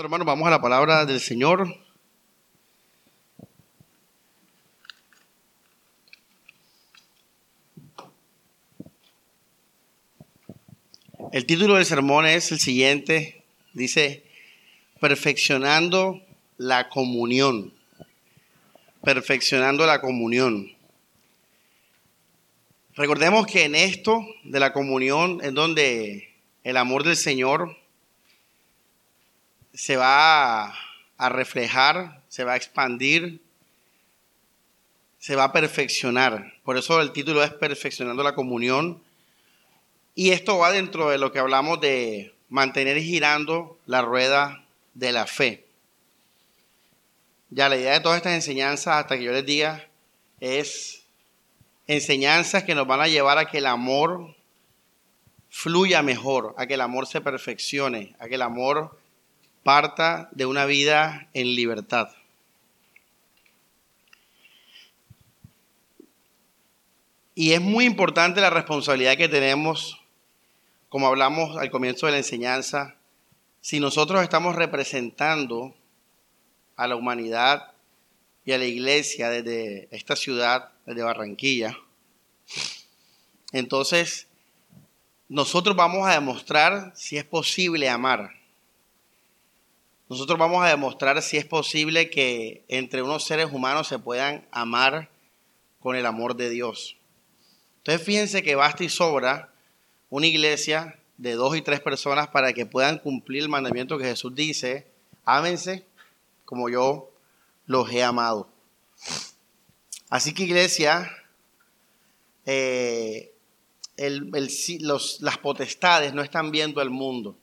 hermanos, vamos a la palabra del Señor. El título del sermón es el siguiente. Dice, perfeccionando la comunión. Perfeccionando la comunión. Recordemos que en esto de la comunión es donde el amor del Señor se va a reflejar, se va a expandir, se va a perfeccionar. Por eso el título es Perfeccionando la comunión. Y esto va dentro de lo que hablamos de mantener girando la rueda de la fe. Ya la idea de todas estas enseñanzas, hasta que yo les diga, es enseñanzas que nos van a llevar a que el amor fluya mejor, a que el amor se perfeccione, a que el amor parta de una vida en libertad. Y es muy importante la responsabilidad que tenemos, como hablamos al comienzo de la enseñanza, si nosotros estamos representando a la humanidad y a la iglesia desde esta ciudad, desde Barranquilla, entonces nosotros vamos a demostrar si es posible amar. Nosotros vamos a demostrar si es posible que entre unos seres humanos se puedan amar con el amor de Dios. Entonces fíjense que basta y sobra una iglesia de dos y tres personas para que puedan cumplir el mandamiento que Jesús dice, ámense como yo los he amado. Así que iglesia, eh, las potestades no están viendo el mundo.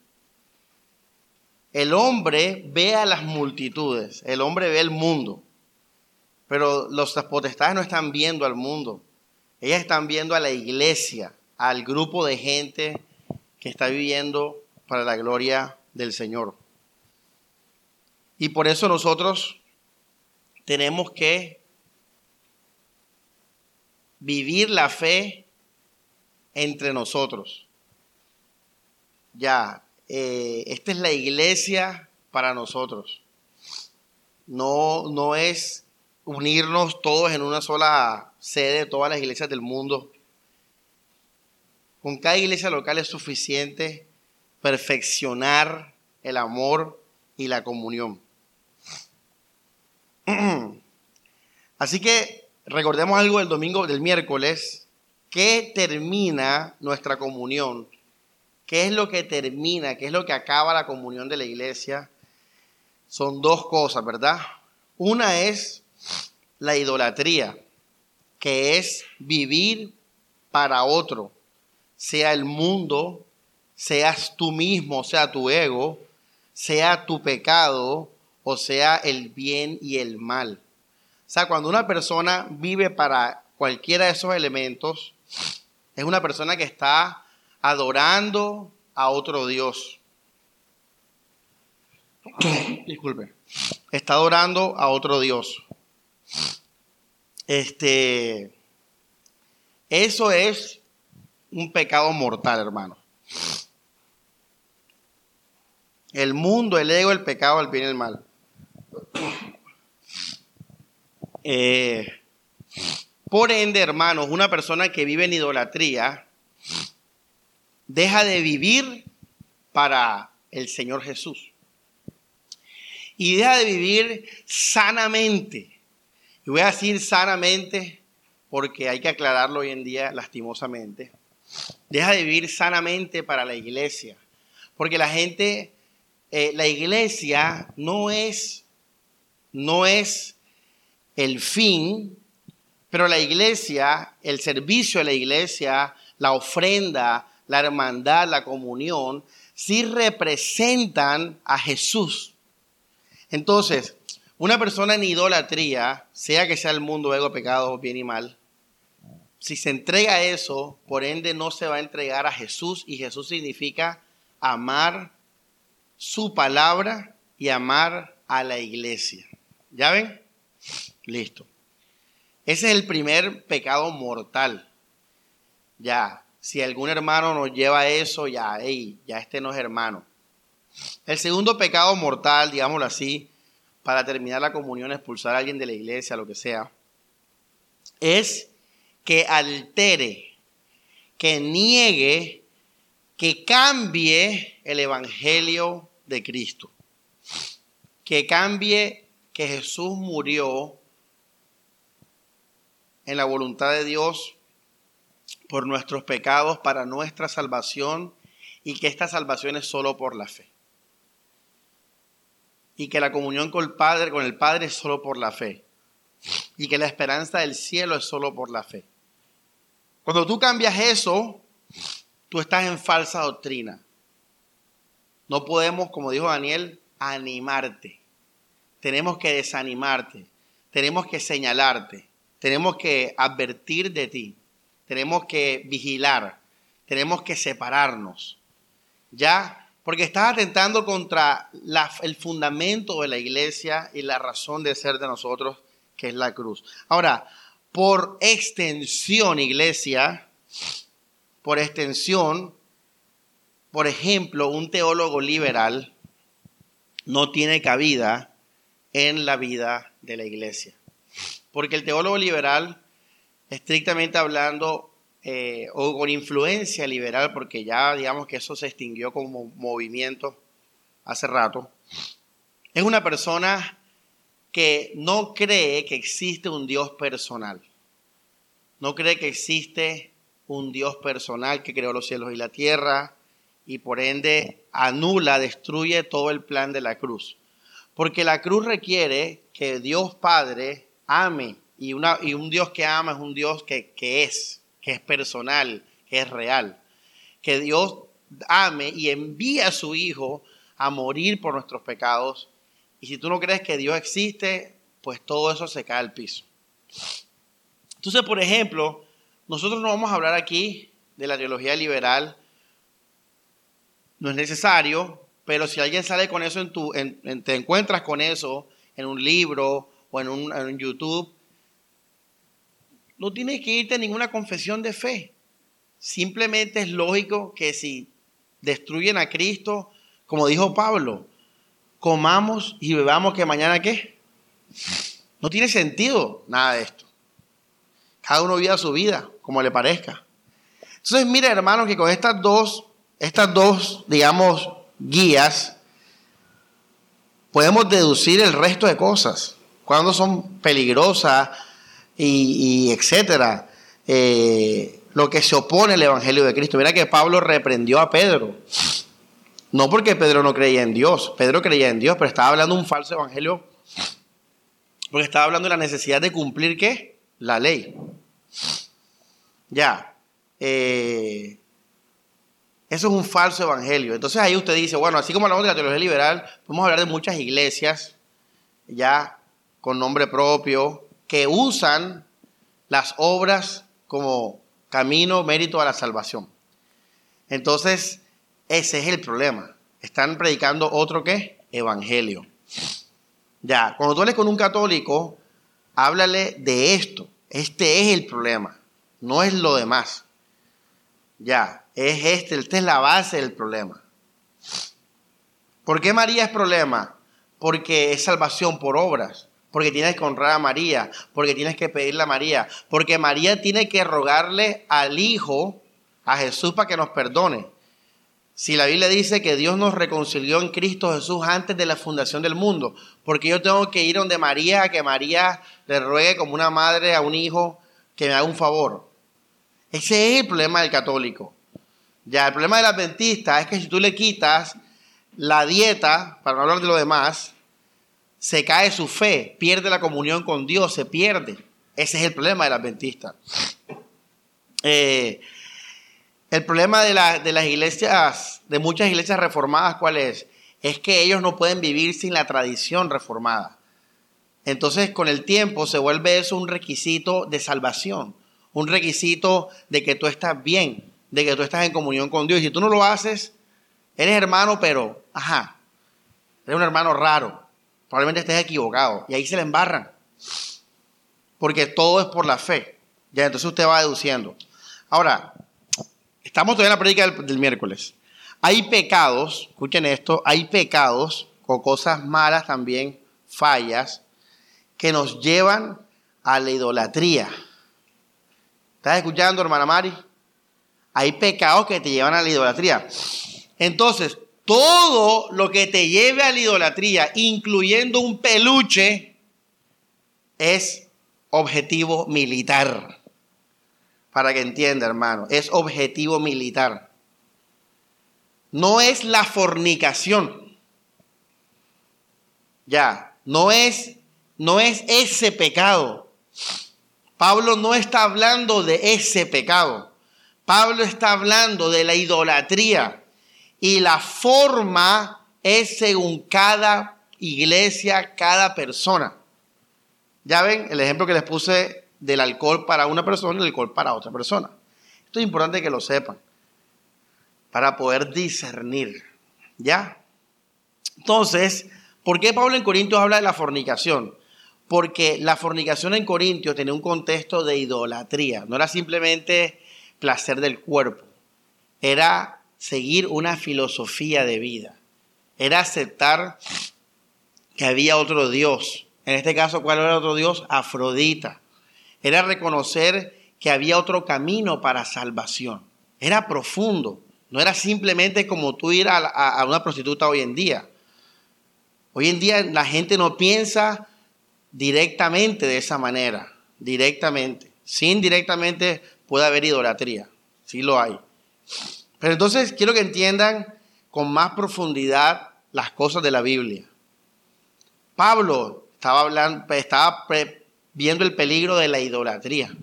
El hombre ve a las multitudes, el hombre ve el mundo, pero las potestades no están viendo al mundo. Ellas están viendo a la iglesia, al grupo de gente que está viviendo para la gloria del Señor. Y por eso nosotros tenemos que vivir la fe entre nosotros. Ya, eh, esta es la iglesia para nosotros. No, no es unirnos todos en una sola sede de todas las iglesias del mundo. Con cada iglesia local es suficiente perfeccionar el amor y la comunión. Así que recordemos algo del domingo, del miércoles, ¿Qué termina nuestra comunión? ¿Qué es lo que termina? ¿Qué es lo que acaba la comunión de la iglesia? Son dos cosas, ¿verdad? Una es la idolatría, que es vivir para otro, sea el mundo, seas tú mismo, sea tu ego, sea tu pecado o sea el bien y el mal. O sea, cuando una persona vive para cualquiera de esos elementos, es una persona que está adorando a otro Dios. Disculpe. Está adorando a otro Dios. Este, eso es un pecado mortal, hermano. El mundo, el ego, el pecado, el bien y el mal. Eh, por ende, hermanos, una persona que vive en idolatría deja de vivir para el Señor Jesús. Y deja de vivir sanamente. Y voy a decir sanamente porque hay que aclararlo hoy en día lastimosamente. Deja de vivir sanamente para la iglesia. Porque la gente, eh, la iglesia no es, no es el fin, pero la iglesia, el servicio de la iglesia, la ofrenda, la hermandad, la comunión, sí representan a Jesús. Entonces, una persona en idolatría, sea que sea el mundo, ego, pecado, bien y mal, si se entrega a eso, por ende no se va a entregar a Jesús y Jesús significa amar su palabra y amar a la iglesia. ¿Ya ven? Listo. Ese es el primer pecado mortal. Ya, si algún hermano nos lleva a eso, ya, hey, ya este no es hermano. El segundo pecado mortal, digámoslo así, para terminar la comunión, expulsar a alguien de la iglesia, lo que sea, es que altere, que niegue, que cambie el Evangelio de Cristo. Que cambie que Jesús murió en la voluntad de Dios por nuestros pecados para nuestra salvación y que esta salvación es solo por la fe. Y que la comunión con el Padre, con el Padre es solo por la fe. Y que la esperanza del cielo es solo por la fe. Cuando tú cambias eso, tú estás en falsa doctrina. No podemos, como dijo Daniel, animarte. Tenemos que desanimarte. Tenemos que señalarte. Tenemos que advertir de ti. Tenemos que vigilar. Tenemos que separarnos. ¿Ya? Porque estás atentando contra el fundamento de la iglesia y la razón de ser de nosotros, que es la cruz. Ahora, por extensión, iglesia, por extensión, por ejemplo, un teólogo liberal no tiene cabida en la vida de la iglesia. Porque el teólogo liberal, estrictamente hablando, eh, o con influencia liberal, porque ya digamos que eso se extinguió como movimiento hace rato, es una persona que no cree que existe un Dios personal. No cree que existe un Dios personal que creó los cielos y la tierra y por ende anula, destruye todo el plan de la cruz. Porque la cruz requiere que Dios Padre ame y, una, y un Dios que ama es un Dios que, que es, que es personal, que es real. Que Dios ame y envía a su Hijo a morir por nuestros pecados. Y si tú no crees que Dios existe, pues todo eso se cae al piso. Entonces, por ejemplo, nosotros no vamos a hablar aquí de la teología liberal. No es necesario, pero si alguien sale con eso en tu, te encuentras con eso en un libro o en un en YouTube, no tienes que irte a ninguna confesión de fe. Simplemente es lógico que si destruyen a Cristo, como dijo Pablo, comamos y bebamos que mañana qué. No tiene sentido nada de esto. Cada uno viva su vida como le parezca. Entonces, mira, hermanos, que con estas dos, estas dos, digamos, guías, podemos deducir el resto de cosas. Cuando son peligrosas, y, etcétera. Eh, lo que se opone al Evangelio de Cristo. Mira que Pablo reprendió a Pedro. No porque Pedro no creía en Dios, Pedro creía en Dios, pero estaba hablando un falso evangelio. Porque estaba hablando de la necesidad de cumplir qué? La ley. Ya. Eh, eso es un falso evangelio. Entonces ahí usted dice, bueno, así como hablamos de la teología liberal, podemos hablar de muchas iglesias ya con nombre propio, que usan las obras como camino, mérito a la salvación. Entonces, ese es el problema. Están predicando otro qué? Evangelio. Ya, cuando tú hables con un católico, háblale de esto. Este es el problema, no es lo demás. Ya, es este, esta es la base del problema. ¿Por qué María es problema? Porque es salvación por obras porque tienes que honrar a María, porque tienes que pedirle a María, porque María tiene que rogarle al Hijo, a Jesús, para que nos perdone. Si la Biblia dice que Dios nos reconcilió en Cristo Jesús antes de la fundación del mundo, porque yo tengo que ir donde María, a que María le ruegue como una madre a un hijo que me haga un favor. Ese es el problema del católico. Ya, el problema del adventista es que si tú le quitas la dieta, para no hablar de lo demás, se cae su fe, pierde la comunión con Dios, se pierde. Ese es el problema del adventista. Eh, el problema de, de, las iglesias, de muchas iglesias reformadas, ¿cuál es? Es que ellos no pueden vivir sin la tradición reformada. Entonces, con el tiempo se vuelve eso un requisito de salvación, un requisito de que tú estás bien, de que tú estás en comunión con Dios. Y si tú no lo haces, eres hermano, pero, ajá, eres un hermano raro probablemente estés equivocado. Y ahí se le embarran. Porque todo es por la fe. Ya, entonces usted va deduciendo. Ahora, estamos todavía en la prédica del, miércoles. hay pecados, escuchen esto, hay pecados o cosas malas también, fallas, que nos llevan a la idolatría. ¿Estás escuchando, hermana Mari? Hay pecados que te llevan a la idolatría. Entonces, todo lo que te lleve a la idolatría, incluyendo un peluche, es objetivo militar. Para que entienda, hermano, es objetivo militar. No es la fornicación. Ya, no es no es ese pecado. Pablo no está hablando de ese pecado. Pablo está hablando de la idolatría. Y la forma es según cada iglesia, cada persona. Ya ven el ejemplo que les puse del alcohol para una persona y el alcohol para otra persona. Esto es importante que lo sepan para poder discernir. ¿Ya? Entonces, ¿por qué Pablo en Corintios habla de la fornicación? Porque la fornicación en Corintios tenía un contexto de idolatría. No era simplemente placer del cuerpo. Era seguir una filosofía de vida. Era aceptar que había otro Dios. En este caso, ¿cuál era otro Dios? Afrodita. Era reconocer que había otro camino para salvación. Era profundo. No era simplemente como tú ir a, a una prostituta hoy en día. Hoy en día la gente no piensa directamente de esa manera, directamente. Sin directamente puede haber idolatría, sí lo hay. Pero entonces quiero que entiendan con más profundidad las cosas de la Biblia. Pablo estaba hablando, estaba viendo el peligro de la idolatría.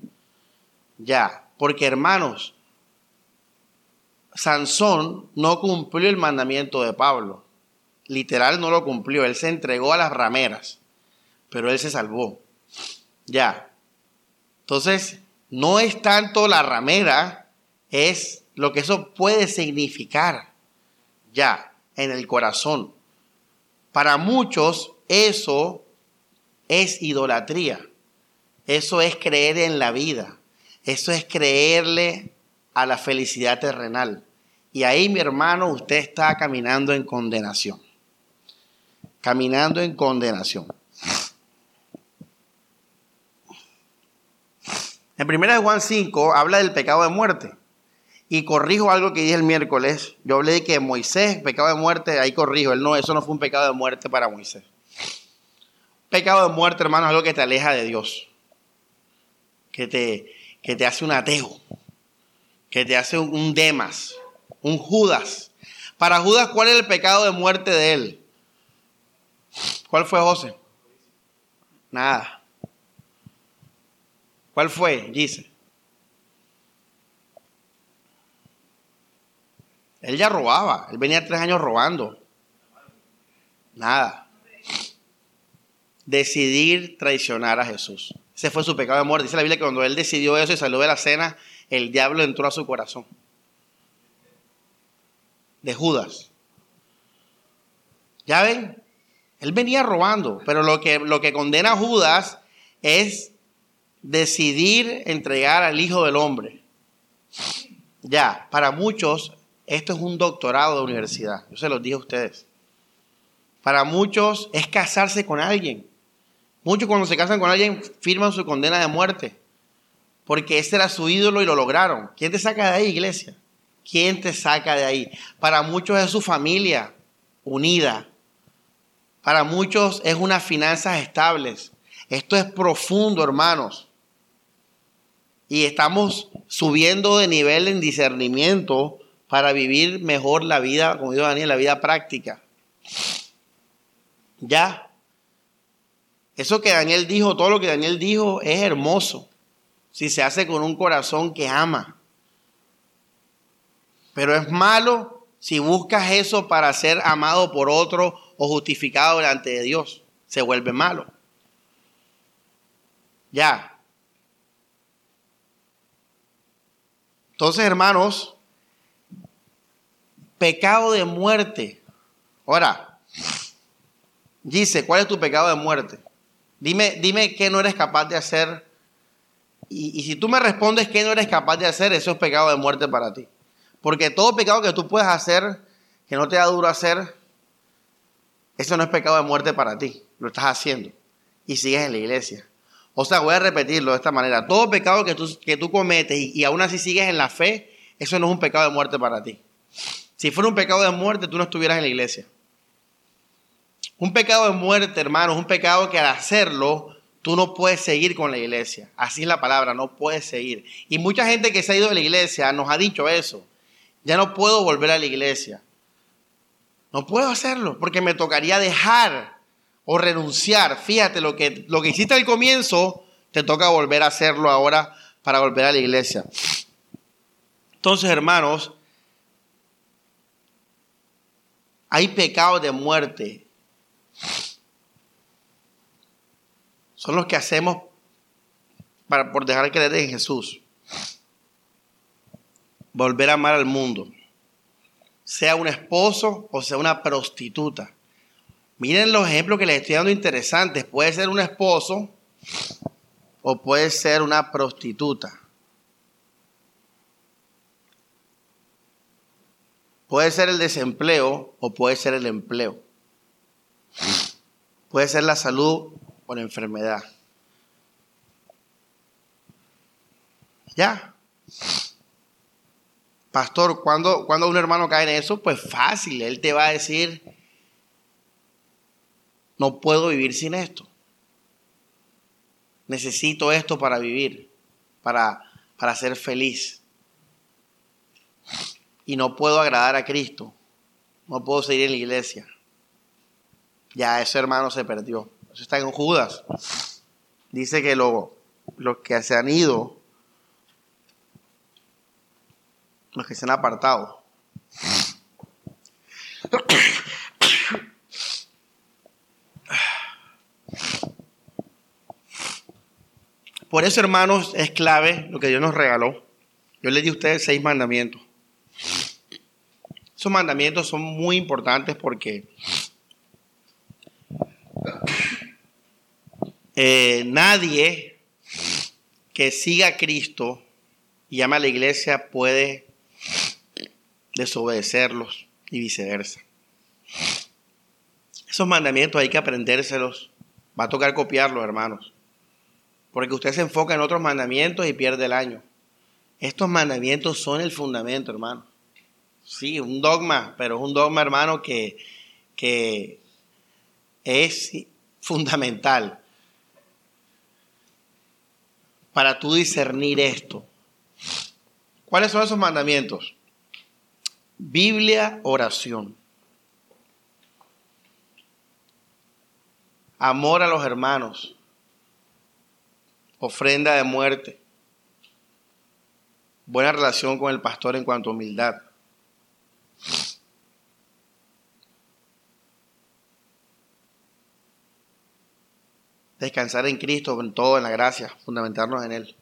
Ya, porque hermanos, Sansón no cumplió el mandamiento de Pablo. Literal no lo cumplió, él se entregó a las rameras pero él se salvó. Ya. Entonces, no es tanto la ramera, es lo que eso puede significar ya en el corazón. Para muchos eso es idolatría. Eso es creer en la vida. Eso es creerle a la felicidad terrenal. Y ahí, mi hermano, usted está caminando en condenación. Caminando en condenación. En 1 Juan 5 habla del pecado de muerte. Y corrijo algo que dije el miércoles. Yo hablé de que Moisés, pecado de muerte, ahí corrijo. Él no, eso no fue un pecado de muerte para Moisés. Pecado de muerte, hermano, es algo que te aleja de Dios. Que te, que te hace un ateo. Que te hace un, un Demas. Un Judas. Para Judas, ¿cuál es el pecado de muerte de él? ¿Cuál fue José? Nada. ¿Cuál fue? Dice. Él ya robaba. Él venía tres años robando. Nada. Decidir traicionar a Jesús. Ese fue su pecado de muerte. Dice la Biblia que cuando él decidió eso y salió de la cena, el diablo entró a su corazón. De Judas. ¿Ya ven? Él venía robando, pero lo que, lo que condena a Judas es decidir entregar al Hijo del Hombre. Ya, para muchos esto es un doctorado de universidad. Yo se los dije a ustedes. Para muchos es casarse con alguien. Muchos cuando se casan con alguien firman su condena de muerte. Porque ese era su ídolo y lo lograron. ¿Quién te saca de ahí, iglesia? ¿Quién te saca de ahí? Para muchos es su familia unida. Para muchos es unas finanzas estables. Esto es profundo, hermanos y estamos subiendo de nivel en discernimiento para vivir mejor la vida, como dijo Daniel, la vida práctica. Ya. Eso que Daniel dijo, todo lo que Daniel dijo es hermoso. Si se hace con un corazón que ama. Pero es malo si buscas eso para ser amado por otro o justificado delante de Dios. Se vuelve malo. Ya. Entonces, hermanos, pecado de muerte. Ahora, dice, ¿cuál es tu pecado de muerte? Dime, dime qué no eres capaz de hacer. Y, si tú me respondes qué no eres capaz de hacer, eso es pecado de muerte para ti. Porque todo pecado que tú puedes hacer que no te da duro hacer, eso no es pecado de muerte para ti. Lo estás haciendo y sigues en la iglesia. O sea, voy a repetirlo de esta manera. Todo pecado que tú, que tú cometes y, y aún así sigues en la fe, eso no es un pecado de muerte para ti. Si fuera un pecado de muerte, tú no estuvieras en la iglesia. Un pecado de muerte, hermanos, un pecado que al hacerlo, tú no puedes seguir con la iglesia. Así es la palabra, no puedes seguir. Y mucha gente que se ha ido de la iglesia nos ha dicho eso. Ya no puedo volver a la iglesia. No puedo hacerlo porque me tocaría dejar o renunciar. Fíjate, lo que, lo que hiciste al comienzo, te toca volver a hacerlo ahora para volver a la iglesia. Entonces, hermanos, hay pecados de muerte. Son los que hacemos para, por dejar de creer en Jesús. Volver a amar al mundo. Sea un esposo o sea una prostituta. Miren los ejemplos que les estoy dando interesantes. Puede ser un esposo o puede ser una prostituta. Puede ser el desempleo o puede ser el empleo. Puede ser la salud o la enfermedad. Ya. Pastor, cuando, cuando un hermano cae en eso, pues fácil, él te va a decir, no puedo vivir sin esto. Necesito esto para vivir, para, para ser feliz. Y no puedo agradar a Cristo. No puedo seguir en la iglesia. Ya ese hermano se perdió. Eso está en Judas. Dice que los que se han ido, los que se han apartado, Por eso, hermanos, es clave lo que Dios nos regaló. Yo les di a ustedes seis mandamientos. Esos mandamientos son muy importantes porque eh, nadie que siga a Cristo y llama a la iglesia puede desobedecerlos y viceversa. Esos mandamientos hay que aprendérselos. Va a tocar copiarlos, hermanos. Porque usted se enfoca en otros mandamientos y pierde el año. Estos mandamientos son el fundamento, hermano. Sí, un dogma, pero es un dogma, hermano, que, que es fundamental para tú discernir esto. ¿Cuáles son esos mandamientos? Biblia, oración. Amor a los hermanos ofrenda de muerte, buena relación con el pastor en cuanto a humildad. Descansar en Cristo, en todo, en la gracia, fundamentarnos en Él.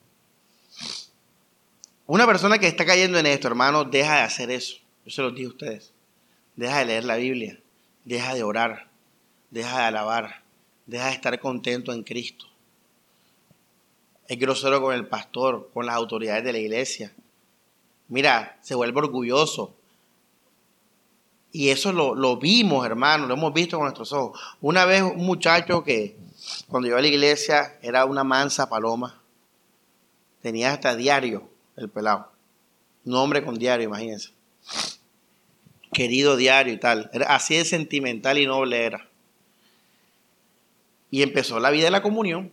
Una persona que está cayendo en esto, hermano, deja de hacer eso. Yo se lo digo a ustedes. Deja de leer la Biblia, deja de orar, deja de alabar, deja de estar contento en Cristo es grosero con el pastor, con las autoridades de la iglesia. Mira, se vuelve orgulloso. Y eso lo, vimos, hermano, lo hemos visto con nuestros ojos. Una vez un muchacho que cuando llegó a la iglesia era una mansa paloma. Tenía hasta diario el pelado. Un hombre con diario, imagínense. Querido diario y tal. Era así de sentimental y noble era. Y empezó la vida de la comunión.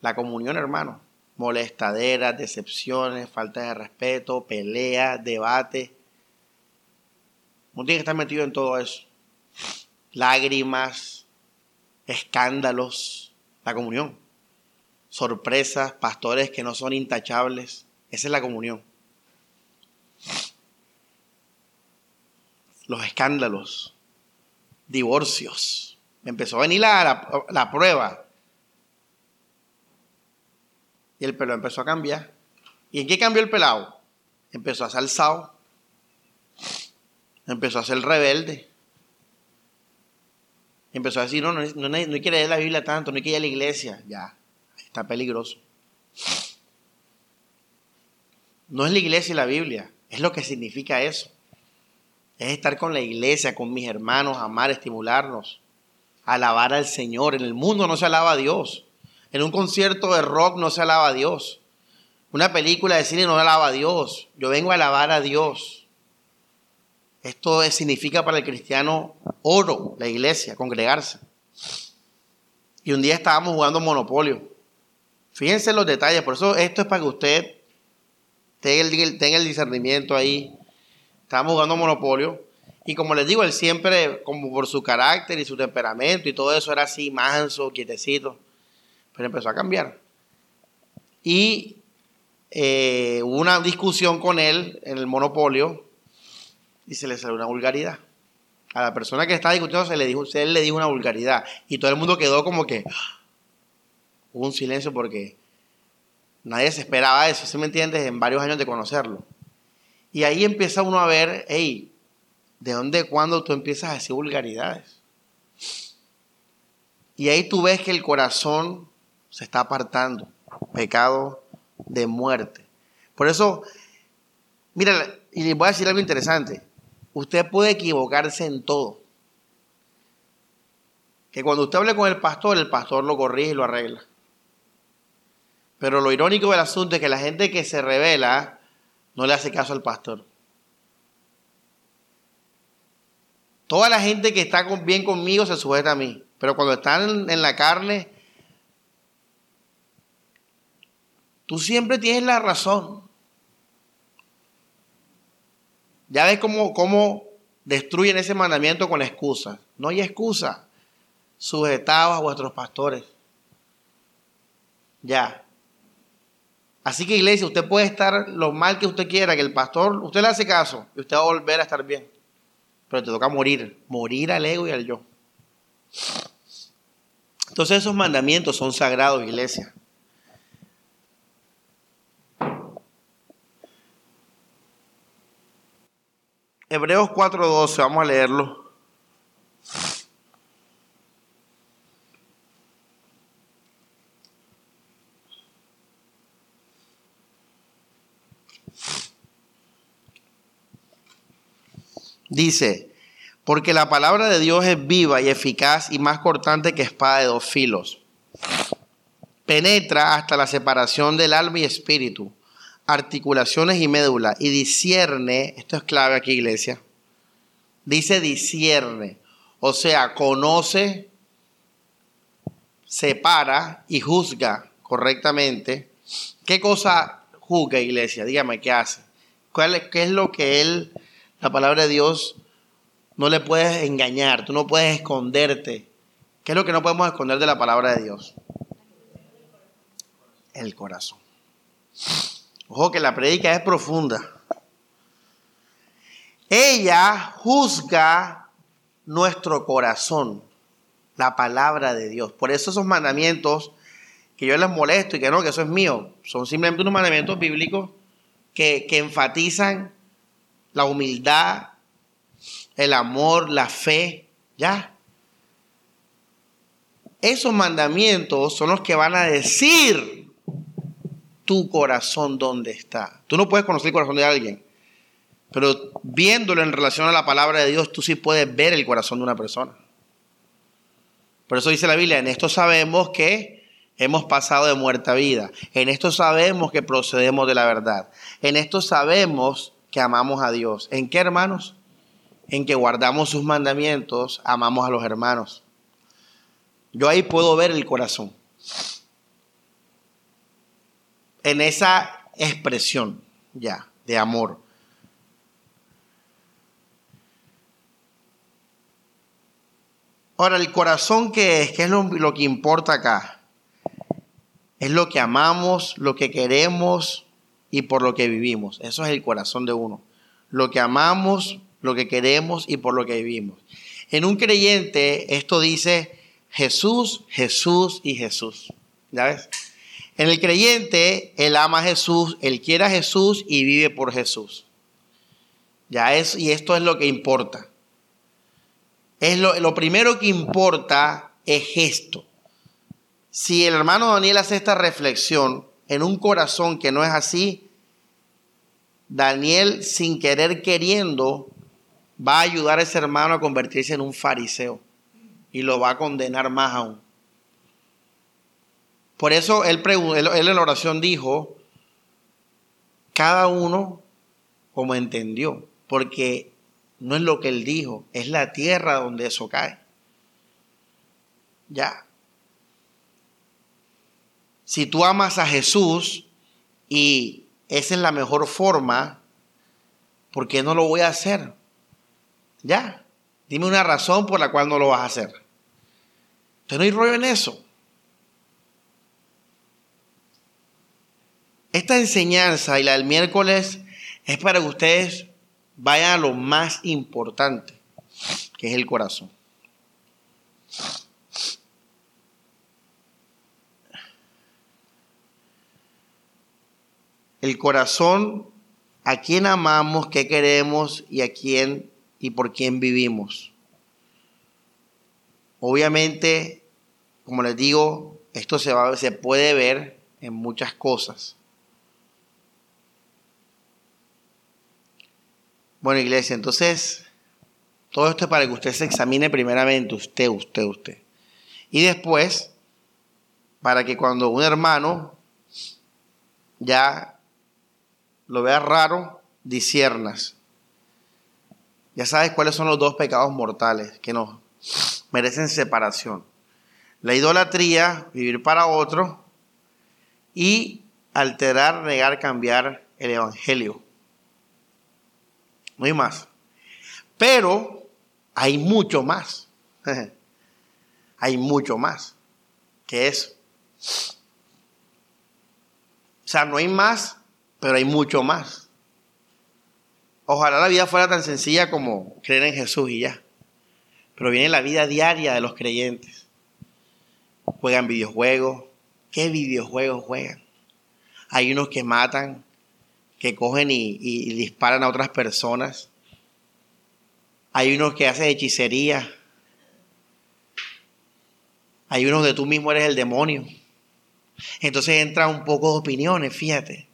La comunión, hermano. Molestaderas, decepciones, falta de respeto, peleas, debate. Uno tiene que estar metido en todo eso. Lágrimas, escándalos, la comunión. Sorpresas, pastores que no son intachables. Esa es la comunión. Los escándalos, divorcios. Empezó a venir la, la prueba y el pelo empezó a cambiar. ¿Y en qué cambió el pelado? Empezó a ser alzado. Empezó a ser rebelde. Empezó a decir, no, no, no, hay que leer la Biblia tanto, no hay que ir a la iglesia. Ya, está peligroso. No es la iglesia y la Biblia, es lo que significa eso. es estar con la iglesia, con mis hermanos, amar, estimularnos, alabar al Señor. En el mundo no se alaba a Dios. En un concierto de rock no se alaba a Dios. Una película de cine no alaba a Dios. Yo vengo a alabar a Dios. Esto significa para el cristiano oro, la iglesia, congregarse. Y un día estábamos jugando Monopolio. Fíjense los detalles, por eso esto es para que usted tenga el, discernimiento ahí. Estábamos jugando Monopolio. Y como les digo, él siempre, como por su carácter y su temperamento y todo eso, era así, manso, quietecito. Pero empezó a cambiar. Y eh, hubo una discusión con él en el monopolio y se le salió una vulgaridad. A la persona que estaba discutiendo se le dijo, él le dijo una vulgaridad. Y todo el mundo quedó como que ¡ah! hubo un silencio porque nadie se esperaba eso, ¿sí me entiendes? En varios años de conocerlo. Y ahí empieza uno a ver, hey, ¿de dónde, cuándo tú empiezas a decir vulgaridades? Y ahí tú ves que el corazón se está apartando. Pecado de muerte. Por eso, mira, y les voy a decir algo interesante. Usted puede equivocarse en todo. Que cuando usted hable con el pastor, el pastor lo corrige y lo arregla. Pero lo irónico del asunto es que la gente que se revela no le hace caso al pastor. Toda la gente que está bien conmigo se sujeta a mí. Pero cuando están en la carne, Tú siempre tienes la razón. Ya ves cómo, cómo destruyen ese mandamiento con excusa. No hay excusa. Sujetados a vuestros pastores. Ya. Así que iglesia, usted puede estar lo mal que usted quiera, que el pastor, usted le hace caso y usted va a volver a estar bien. Pero te toca morir, morir al ego y al yo. Entonces esos mandamientos son sagrados, iglesia. Hebreos 4:12, vamos a leerlo. Dice, porque la palabra de Dios es viva y eficaz y más cortante que espada de dos filos. Penetra hasta la separación del alma y espíritu articulaciones y médula y discierne, esto es clave aquí iglesia, dice discierne, o sea, conoce, separa y juzga correctamente. ¿Qué cosa juzga iglesia? Dígame, ¿qué hace? ¿Qué es lo que él, la palabra de Dios, no le puedes engañar, tú no puedes esconderte? ¿Qué es lo que no podemos esconder de la palabra de Dios? El corazón. Ojo que la predica es profunda. Ella juzga nuestro corazón, la palabra de Dios. Por eso esos mandamientos que yo les molesto y que no, que eso es mío, son simplemente unos mandamientos bíblicos que, que enfatizan la humildad, el amor, la fe, ya. Esos mandamientos son los que van a decir tu corazón dónde está. Tú no puedes conocer el corazón de alguien, pero viéndolo en relación a la palabra de Dios, tú sí puedes ver el corazón de una persona. Por eso dice la Biblia, en esto sabemos que hemos pasado de muerte a vida. En esto sabemos que procedemos de la verdad. En esto sabemos que amamos a Dios. ¿En qué, hermanos? En que guardamos sus mandamientos, amamos a los hermanos. Yo ahí puedo ver el corazón en esa expresión ya de amor. Ahora, el corazón, ¿qué es? ¿Qué es lo, lo, que importa acá? Es lo que amamos, lo que queremos y por lo que vivimos. Eso es el corazón de uno. Lo que amamos, lo que queremos y por lo que vivimos. En un creyente, esto dice Jesús, Jesús y Jesús. ¿Ya ves? En el creyente, él ama a Jesús, él quiere a Jesús y vive por Jesús. Ya es, y esto es lo que importa. Es lo, lo primero que importa es esto. Si el hermano Daniel hace esta reflexión en un corazón que no es así, Daniel sin querer queriendo va a ayudar a ese hermano a convertirse en un fariseo y lo va a condenar más aún. Por eso él, él, en la oración dijo, cada uno como entendió, porque no es lo que él dijo, es la tierra donde eso cae. Ya. Si tú amas a Jesús y esa es la mejor forma, ¿por qué no lo voy a hacer? Ya. Dime una razón por la cual no lo vas a hacer. Entonces no hay rollo en eso. Esta enseñanza y la del miércoles es para que ustedes vayan a lo más importante, que es el corazón. El corazón, a quién amamos, qué queremos y a quién y por quién vivimos. Obviamente, como les digo, esto se, va, se puede ver en muchas cosas. Bueno, iglesia, entonces, todo esto es para que usted se examine primeramente, usted, usted, usted. Y después, para que cuando un hermano ya lo vea raro, disiernas. Ya sabes cuáles son los dos pecados mortales que nos merecen separación. La idolatría, vivir para otro, y alterar, negar, cambiar el Evangelio. No hay más. Pero hay mucho más. hay mucho más. Que es. O sea, no hay más, pero hay mucho más. Ojalá la vida fuera tan sencilla como creer en Jesús y ya. Pero viene la vida diaria de los creyentes. Juegan videojuegos. ¿Qué videojuegos juegan? Hay unos que matan, que cogen y, disparan a otras personas. Hay unos que hacen hechicería. Hay unos que tú mismo eres el demonio. Entonces entra un poco de opiniones, fíjate.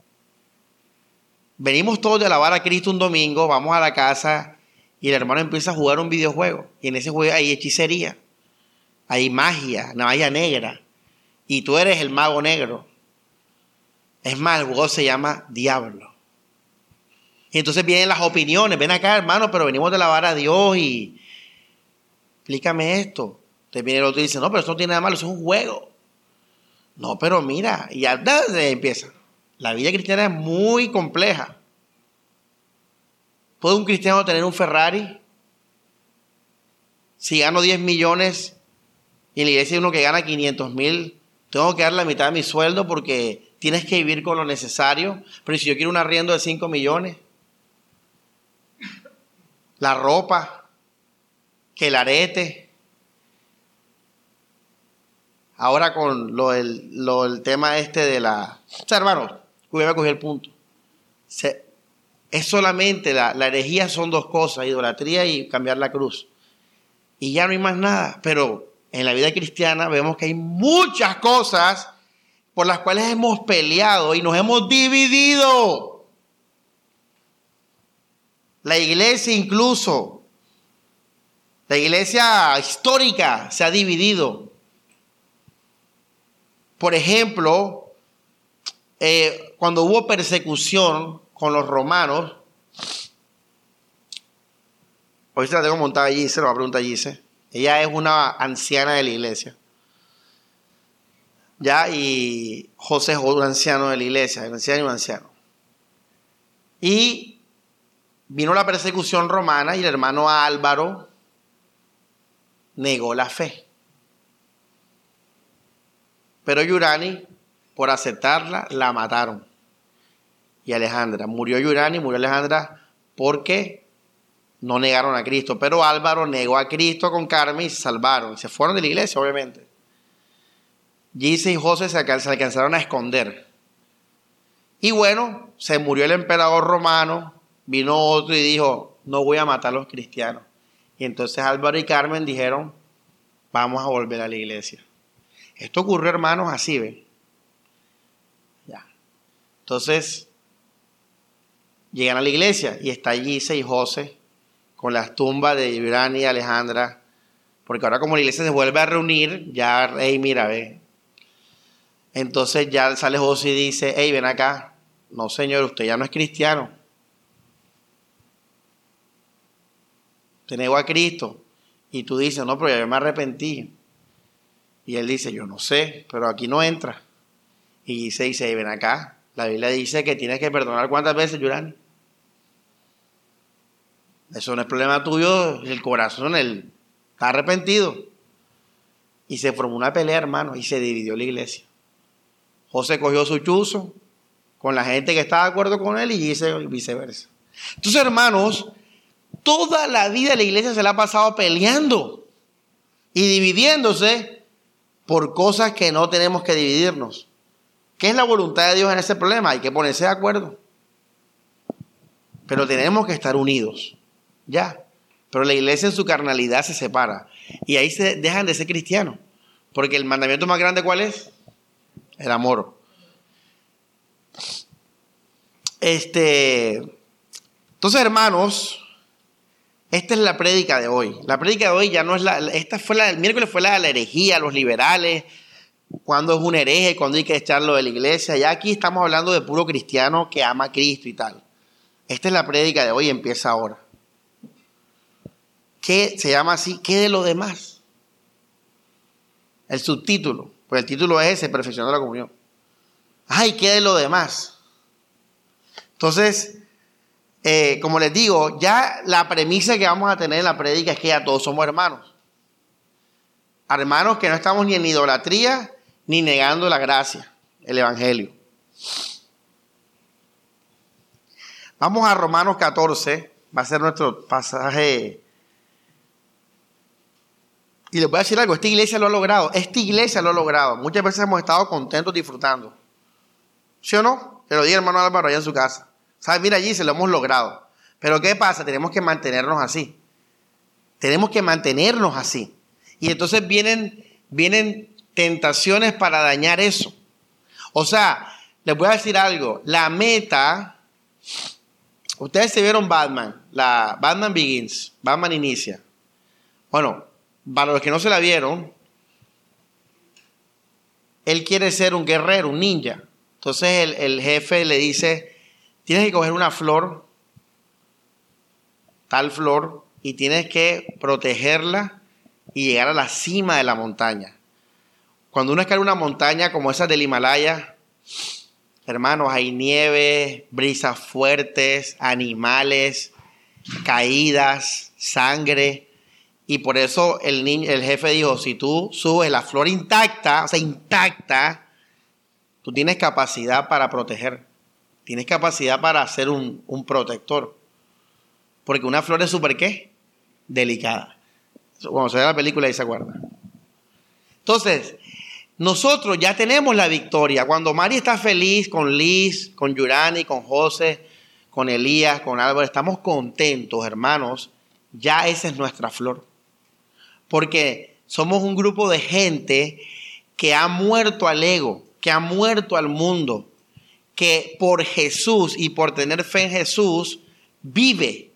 Venimos todos de alabar a Cristo un domingo, vamos a la casa y el hermano empieza a jugar un videojuego. Y en ese juego hay hechicería, hay magia, magia negra. Y tú eres el mago negro. Es más, el juego se llama Diablo. Y entonces vienen las opiniones, ven acá hermano, pero venimos de alabar a Dios y explícame esto. Te viene el otro y dice, no, pero eso no tiene nada malo, eso es un juego. No, pero mira, y ya empieza. La vida cristiana es muy compleja. ¿Puede un cristiano tener un Ferrari? Si gano 10 millones y en la iglesia hay uno que gana 500 mil, tengo que dar la mitad de mi sueldo porque tienes que vivir con lo necesario. Pero si yo quiero un arriendo de 5 millones, la ropa, que el arete. Ahora con lo del, tema este de la... O sea, hermano, voy a coger el punto. es solamente la, la herejía son dos cosas, idolatría y cambiar la cruz. Y ya no hay más nada. Pero en la vida cristiana vemos que hay muchas cosas por las cuales hemos peleado y nos hemos dividido. La iglesia incluso, la iglesia histórica se ha dividido. Por ejemplo, eh, cuando hubo persecución con los romanos, hoy se la tengo montada allí, se lo va a preguntar Gise. Ella es una anciana de la iglesia. Ya, y José es un anciano de la iglesia, un anciano y un anciano. Y Vino la persecución romana y el hermano Álvaro negó la fe. Pero Yurani, por aceptarla, la mataron. Y Alejandra, murió Yurani, murió Alejandra porque no negaron a Cristo. Pero Álvaro negó a Cristo con Carmen y se salvaron. Se fueron de la iglesia, obviamente. Gise y José se alcanzaron a esconder. Y bueno, se murió el emperador romano, vino otro y dijo, no voy a matar a los cristianos. Y entonces Álvaro y Carmen dijeron, vamos a volver a la iglesia. Esto ocurrió, hermanos, así, ¿ven? Ya. Entonces, llegan a la iglesia y está allí y José con las tumbas de Irán y Alejandra, porque ahora como la iglesia se vuelve a reunir, ya, hey, mira, ve. Entonces ya sale José y dice, hey, ven acá. No, señor, usted ya no es cristiano. Usted negó a Cristo. Y tú dices, no, pero ya me arrepentí. Y él dice, yo no sé, pero aquí no entra. Y dice, dice, ven acá. La Biblia dice que tienes que perdonar cuántas veces, Yurani. Eso no es problema tuyo, el corazón el, está arrepentido. Y se formó una pelea, hermano, y se dividió la iglesia. José cogió su chuzo con la gente que estaba de acuerdo con él y viceversa. Entonces, hermanos, toda la vida la iglesia se la ha pasado peleando y dividiéndose por cosas que no tenemos que dividirnos. ¿Qué es la voluntad de Dios en ese problema? Hay que ponerse de acuerdo. Pero tenemos que estar unidos. Ya. Pero la iglesia en su carnalidad se separa. Y ahí se dejan de ser cristianos. Porque el mandamiento más grande, ¿cuál es? El amor. Este. Entonces, hermanos, esta es la prédica de hoy. La prédica de hoy ya no es la. Esta fue la. El miércoles fue la de la herejía, los liberales. Cuando es un hereje, cuando hay que echarlo de la iglesia. Ya aquí estamos hablando de puro cristiano que ama a Cristo y tal. Esta es la prédica de hoy, empieza ahora. ¿Qué se llama así? ¿Qué de lo demás? El subtítulo, pues el título es ese, perfeccionando la comunión. Ay, ¿qué de lo demás? Entonces, eh, como les digo, ya la premisa que vamos a tener en la prédica es que ya todos somos hermanos. Hermanos que no estamos ni en idolatría ni negando la gracia, el Evangelio. Vamos a Romanos 14, va a ser nuestro pasaje y les voy a decir algo, esta iglesia lo ha logrado, esta iglesia lo ha logrado. Muchas veces hemos estado contentos disfrutando. ¿Sí o no? Que lo diga hermano Álvaro allá en su casa. ¿Sabes? Mira allí, se lo hemos logrado. Pero ¿qué pasa? Tenemos que mantenernos así. Tenemos que mantenernos así. Y entonces vienen, vienen tentaciones para dañar eso. O sea, les voy a decir algo. La meta, ustedes se vieron Batman, la Batman Begins, Batman Inicia. Bueno, para los que no se la vieron, él quiere ser un guerrero, un ninja. Entonces el, jefe le dice, tienes que coger una flor, tal flor, y tienes que protegerla y llegar a la cima de la montaña. Cuando uno escala una montaña como esa del Himalaya, hermanos, hay nieve, brisas fuertes, animales, caídas, sangre. Y por eso el, niño, el jefe dijo, si tú subes la flor intacta, o sea, intacta, tú tienes capacidad para proteger. Tienes capacidad para ser un, protector. Porque una flor es súper qué? Delicada. Cuando se ve la película y se acuerda. Entonces, nosotros ya tenemos la victoria. Cuando Mari está feliz con Liz, con Yurani, con José, con Elías, con Álvaro, estamos contentos, hermanos. Ya esa es nuestra flor porque somos un grupo de gente que ha muerto al ego, que ha muerto al mundo, que por Jesús y por tener fe en Jesús vive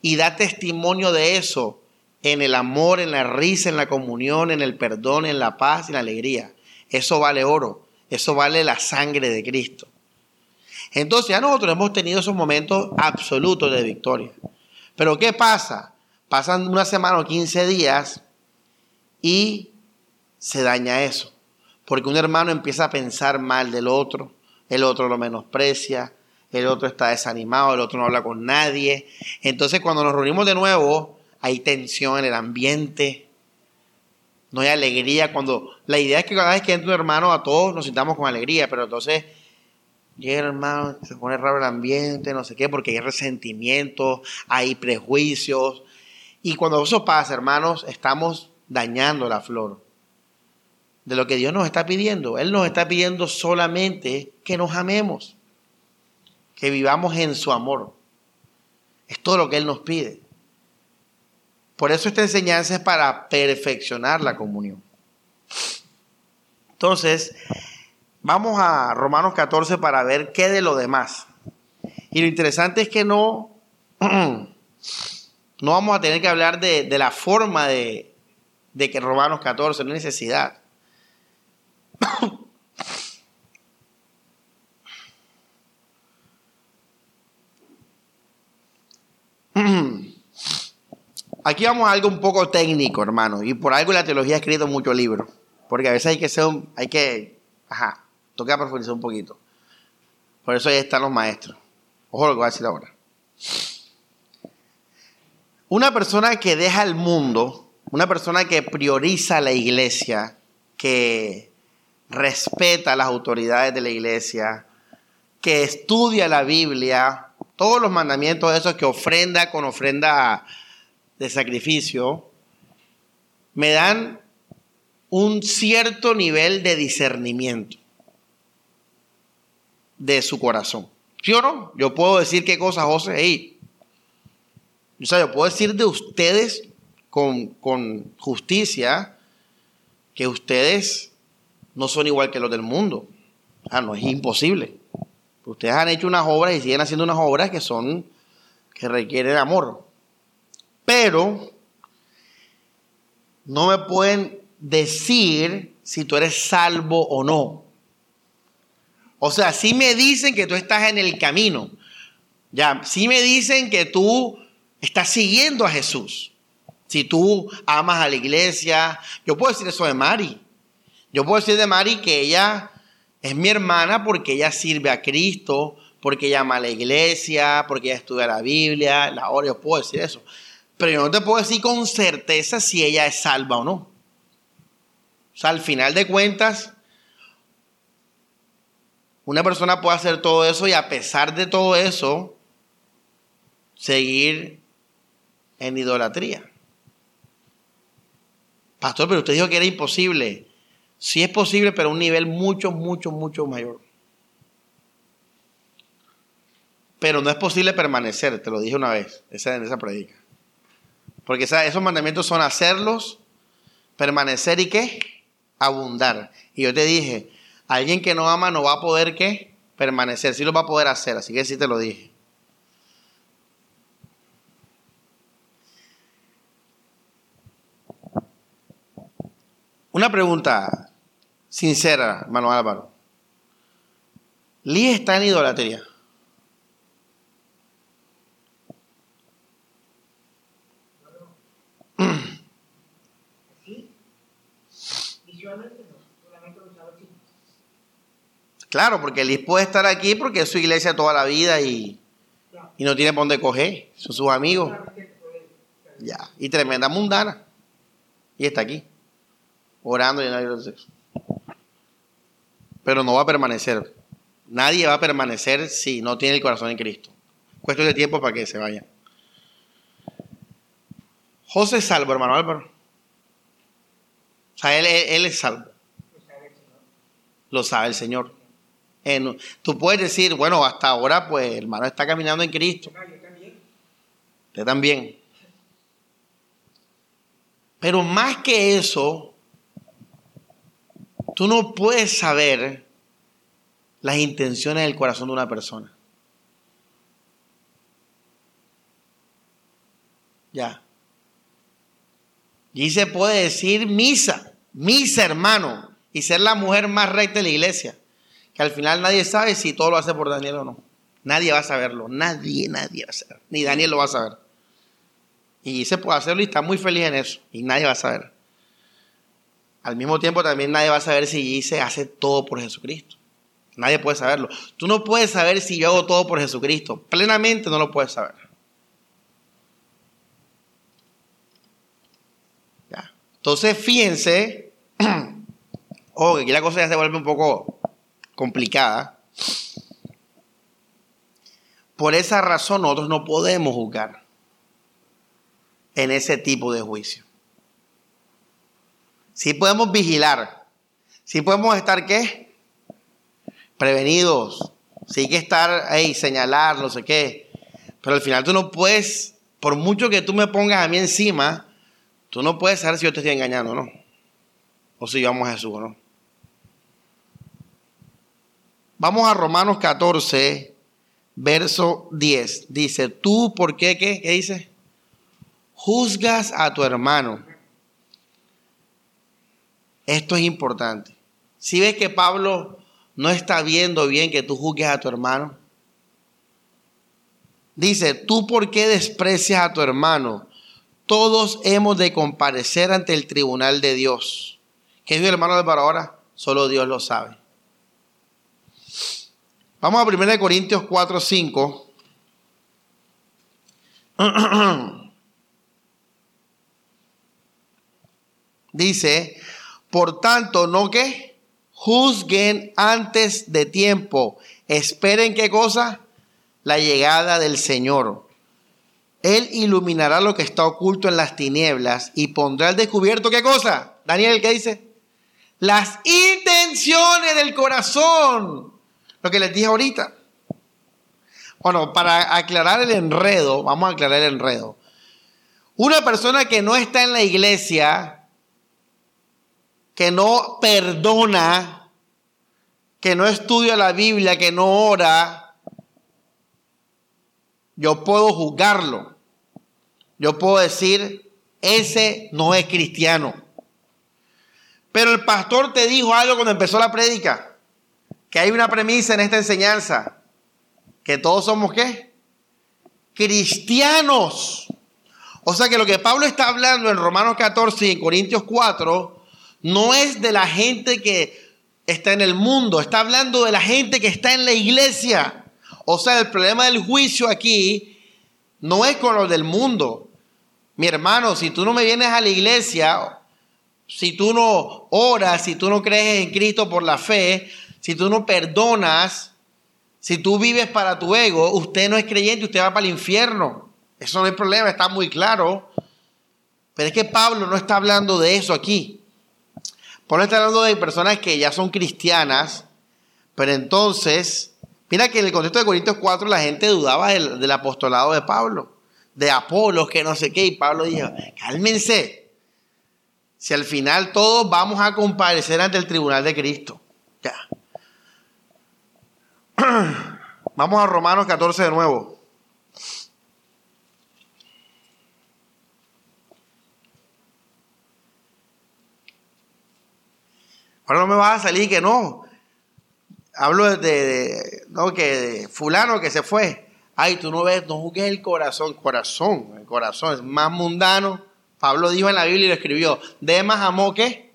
y da testimonio de eso en el amor, en la risa, en la comunión, en el perdón, en la paz y en la alegría. Eso vale oro, eso vale la sangre de Cristo. Entonces ya nosotros hemos tenido esos momentos absolutos de victoria. Pero ¿qué pasa? Pasan una semana o 15 días y se daña eso. Porque un hermano empieza a pensar mal del otro, el otro lo menosprecia, el otro está desanimado, el otro no habla con nadie. Entonces cuando nos reunimos de nuevo, hay tensión en el ambiente, no hay alegría. Cuando la idea es que cada vez que entra un hermano, a todos nos sintamos con alegría, pero entonces llega el hermano, se pone raro el ambiente, no sé qué, porque hay resentimientos, hay prejuicios. Y cuando eso pasa, hermanos, estamos dañando la flor de lo que Dios nos está pidiendo. Él nos está pidiendo solamente que nos amemos, que vivamos en su amor. Es todo lo que Él nos pide. Por eso esta enseñanza es para perfeccionar la comunión. Entonces, vamos a Romanos 14 para ver qué de lo demás. Y lo interesante es que no, No vamos a tener que hablar de, la forma de, de que Romanos 14, no hay necesidad. Aquí vamos a algo un poco técnico, hermano, y por algo la teología ha escrito muchos libros, porque a veces hay que ser, hay que, ajá, tocar profundizar un poquito. Por eso ahí están los maestros. Ojo lo que voy a decir ahora. Una persona que deja el mundo, una persona que prioriza la iglesia, que respeta las autoridades de la iglesia, que estudia la Biblia, todos los mandamientos esos que ofrenda con ofrenda de sacrificio, me dan un cierto nivel de discernimiento de su corazón. ¿Sí o no? Yo puedo decir qué cosas, José, hey, o sea, yo puedo decir de ustedes con, con justicia que ustedes no son igual que los del mundo. Ah, no es imposible. Ustedes han hecho unas obras y siguen haciendo unas obras que son, que requieren amor. Pero no me pueden decir si tú eres salvo o no. O sea, si me dicen que tú estás en el camino. Ya, si me dicen que tú estás siguiendo a Jesús. Si tú amas a la iglesia, yo puedo decir eso de Mari. Yo puedo decir de Mari que ella es mi hermana porque ella sirve a Cristo, porque ella ama a la iglesia, porque ella estudia la Biblia, la hora, yo puedo decir eso. Pero yo no te puedo decir con certeza si ella es salva o no. O sea, al final de cuentas, una persona puede hacer todo eso y a pesar de todo eso, seguir en idolatría. Pastor, pero usted dijo que era imposible. Sí es posible, pero a un nivel mucho, mucho, mucho mayor. Pero no es posible permanecer, te lo dije una vez, esa, en esa predica. Porque esos mandamientos son hacerlos, permanecer y qué? Abundar. Y yo te dije, Alguien que no ama no va a poder qué? Permanecer, sí lo va a poder hacer, así que sí te lo dije. Una pregunta sincera, hermano Álvaro. ¿Lee está en idolatría? Claro, porque Liz puede estar aquí porque es su iglesia toda la vida y, no tiene por dónde coger. Son sus amigos. Ya. Y tremenda mundana. Y está aquí. Orando y en el sexo. Pero no va a permanecer. Nadie va a permanecer si no tiene el corazón en Cristo. Cuestión de tiempo para que se vaya. José es salvo, hermano Álvaro. O sea, él, es salvo. Lo sabe el Señor tú puedes decir, bueno, hasta ahora, pues, hermano está caminando en Cristo. Usted también. Pero más que eso, tú no puedes saber las intenciones del corazón de una persona. Ya. Y se puede decir misa, misa hermano, y ser la mujer más recta de la iglesia que al final nadie sabe si todo lo hace por Daniel o no. Nadie va a saberlo, nadie, nadie va a saber. Ni Daniel lo va a saber. Y se puede hacerlo y está muy feliz en eso. Y nadie va a saber. Al mismo tiempo también nadie va a saber si Gise hace todo por Jesucristo. Nadie puede saberlo. Tú no puedes saber si yo hago todo por Jesucristo. Plenamente no lo puedes saber. Entonces, fíjense. oh, aquí la cosa ya se vuelve un poco complicada. Por esa razón nosotros no podemos juzgar en ese tipo de juicio. Sí podemos vigilar, sí podemos estar qué? Prevenidos, sí hay que estar ahí, señalar, no sé qué. Pero al final tú no puedes, por mucho que tú me pongas a mí encima, tú no puedes saber si yo te estoy engañando o no. O si yo amo a Jesús o no. Vamos a Romanos 14, verso 10. Dice, ¿tú por qué qué? ¿Qué dice? juzgas a tu hermano. Esto es importante. Si ves que Pablo no está viendo bien que tú juzgues a tu hermano, dice, ¿tú por qué desprecias a tu hermano? Todos hemos de comparecer ante el tribunal de Dios. ¿Qué es mi hermano de para? Solo Dios lo sabe. Vamos a 1 Corintios 4, 5. Dice, por tanto, no que juzguen antes de tiempo. Esperen qué cosa? La llegada del Señor. Él iluminará lo que está oculto en las tinieblas y pondrá al descubierto qué cosa? Daniel, ¿qué dice? Las intenciones del corazón. Lo que les dije ahorita. Bueno, para aclarar el enredo, vamos a aclarar el enredo. Una persona que no está en la iglesia, que no perdona, que no estudia la Biblia, que no ora, yo puedo juzgarlo. Yo puedo decir, ese no es cristiano. Pero el pastor te dijo algo cuando empezó la prédica, que hay una premisa en esta enseñanza que todos somos qué? Cristianos. O sea que lo que Pablo está hablando en Romanos 14 y en Corintios 4 no es de la gente que está en el mundo, está hablando de la gente que está en la iglesia. O sea, el problema del juicio aquí no es con lo del mundo. Mi hermano, si tú no me vienes a la iglesia, si tú no oras, si tú no crees en Cristo por la fe, si tú no perdonas, si tú vives para tu ego, usted no es creyente, usted va para el infierno. Eso no es problema, está muy claro. Pero es que Pablo no está hablando de eso aquí. Pablo está hablando de personas que ya son cristianas, pero entonces, mira que en el contexto de Corintios 4 la gente dudaba del, del apostolado de Pablo, de Apolos, que no sé qué, y Pablo dijo, cálmense, si al final todos vamos a comparecer ante el tribunal de Cristo. Ya. Vamos a Romanos 14 de nuevo. Ahora no me vas a salir que no. Hablo de, no, que fulano que se fue. Ay, tú no ves, no juzgues el corazón. Corazón, el corazón es más mundano. Pablo dijo en la Biblia y lo escribió. Demas amó qué.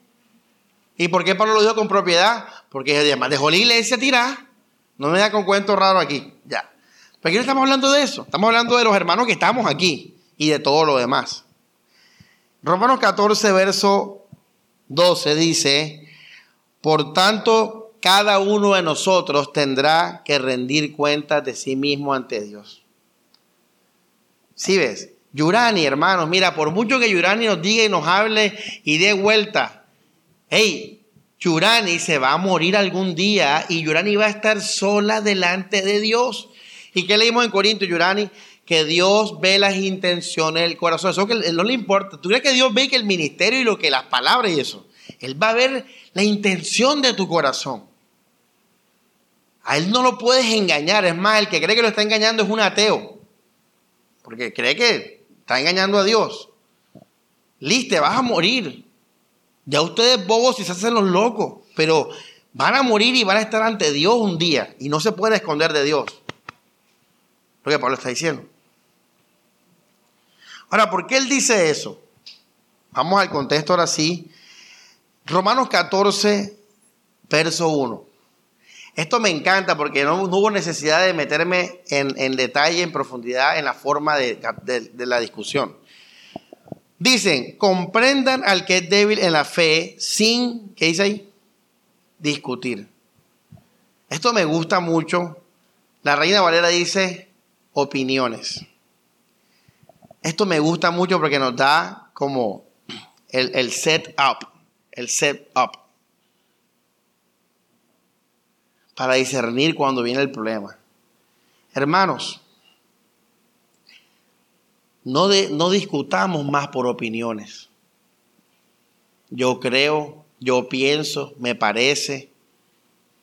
¿Y por qué Pablo lo dijo con propiedad? Porque además dejó la iglesia tirada. No me da con cuento raro aquí. Ya. Pero aquí no estamos hablando de eso. Estamos hablando de los hermanos que estamos aquí y de todo lo demás. Romanos 14, verso 12 dice, por tanto, cada uno de nosotros tendrá que rendir cuentas de sí mismo ante Dios. ¿Sí ves? Yurani, hermanos, mira, por mucho que Yurani nos diga y nos hable y dé vuelta, hey, Yurani se va a morir algún día y Yurani va a estar sola delante de Dios. ¿Y qué leímos en Corinto, Yurani? Que Dios ve las intenciones del corazón. Eso que no le importa. ¿Tú crees que Dios ve que el ministerio y lo que las palabras y eso? Él va a ver la intención de tu corazón. A él no lo puedes engañar. Es más, el que cree que lo está engañando es un ateo. Porque cree que está engañando a Dios. Listo, vas a morir. Ya ustedes bobos y se hacen los locos, pero van a morir y van a estar ante Dios un día y no se pueden esconder de Dios. Lo que Pablo está diciendo. Ahora, ¿por qué él dice eso? Vamos al contexto ahora sí. Romanos 14, verso 1. Esto me encanta porque no, hubo necesidad de meterme en, detalle, en profundidad, en la forma de la discusión. Dicen, comprendan al que es débil en la fe sin, ¿qué dice ahí? Discutir. Esto me gusta mucho. La Reina Valera dice opiniones. Esto me gusta mucho porque nos da como el, el set up, el set up. Para discernir cuando viene el problema. Hermanos, no, no discutamos más por opiniones. Yo creo, yo pienso, me parece.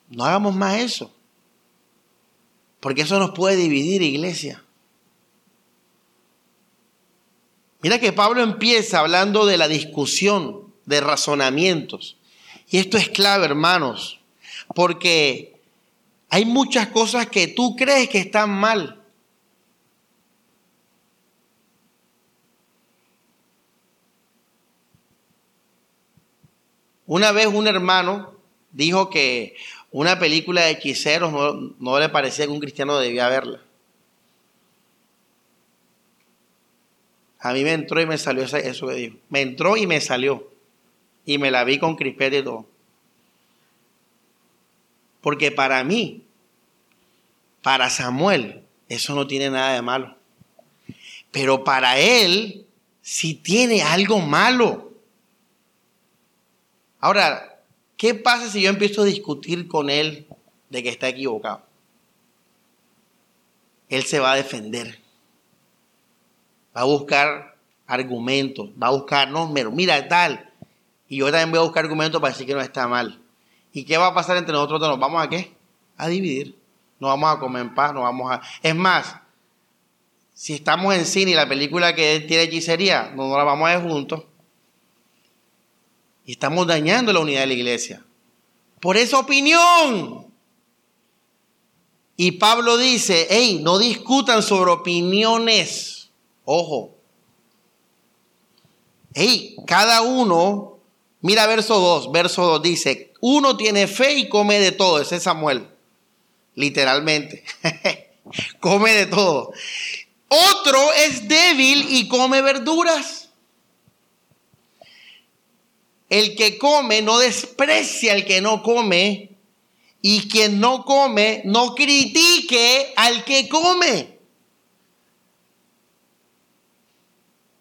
No hagamos más eso. Porque eso nos puede dividir, iglesia. Mira que Pablo empieza hablando de la discusión, de razonamientos. Y esto es clave, hermanos, porque hay muchas cosas que tú crees que están mal. Una vez un hermano dijo que una película de hechiceros no, le parecía que un cristiano debía verla. A mí me entró y me salió eso que dijo. Me entró y me salió. Y me la vi con crispete y todo. Porque para mí, para Samuel, eso no tiene nada de malo. Pero para él, sí tiene algo malo. Ahora, ¿qué pasa si yo empiezo a discutir con él de que está equivocado? Él se va a defender. Va a buscar argumentos, va a buscar números. Mira, tal. Y yo también voy a buscar argumentos para decir que no está mal. ¿Y qué va a pasar entre nosotros? ¿Nos vamos a qué? A dividir. No vamos a comer en paz, no vamos a... Es más, si estamos en cine y la película que tiene hechicería, no nos la vamos a ver juntos. Y estamos dañando la unidad de la iglesia. Por esa opinión. Y Pablo dice, hey, no discutan sobre opiniones. Ojo. Hey, cada uno, mira verso 2, verso 2 dice, uno tiene fe y come de todo, ese es Samuel, literalmente, come de todo. Otro es débil y come verduras. El que come no desprecia al que no come y quien no come no critique al que come.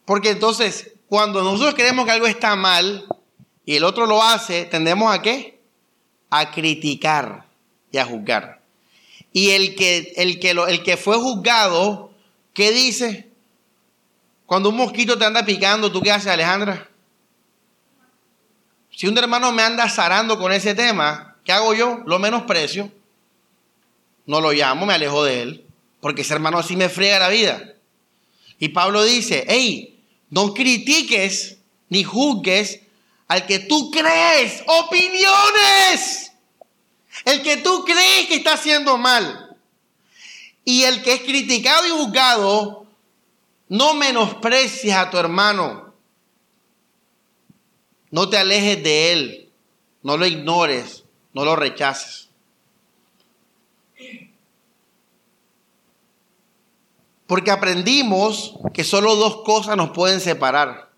Porque entonces, cuando nosotros creemos que algo está mal y el otro lo hace, tendemos a qué? A criticar y a juzgar. Y el que, el que, lo, el que fue juzgado, ¿qué dice? Cuando un mosquito te anda picando, ¿tú qué haces, Alejandra? Si un hermano me anda zarando con ese tema, ¿qué hago yo? Lo menosprecio. No lo llamo, me alejo de él. Porque ese hermano así me friega la vida. Y Pablo dice, hey, no critiques ni juzgues al que tú crees opiniones. El que tú crees que está haciendo mal. Y el que es criticado y juzgado, no menosprecias a tu hermano. No te alejes de Él, no lo ignores, no lo rechaces. Porque aprendimos que solo dos cosas nos pueden separar.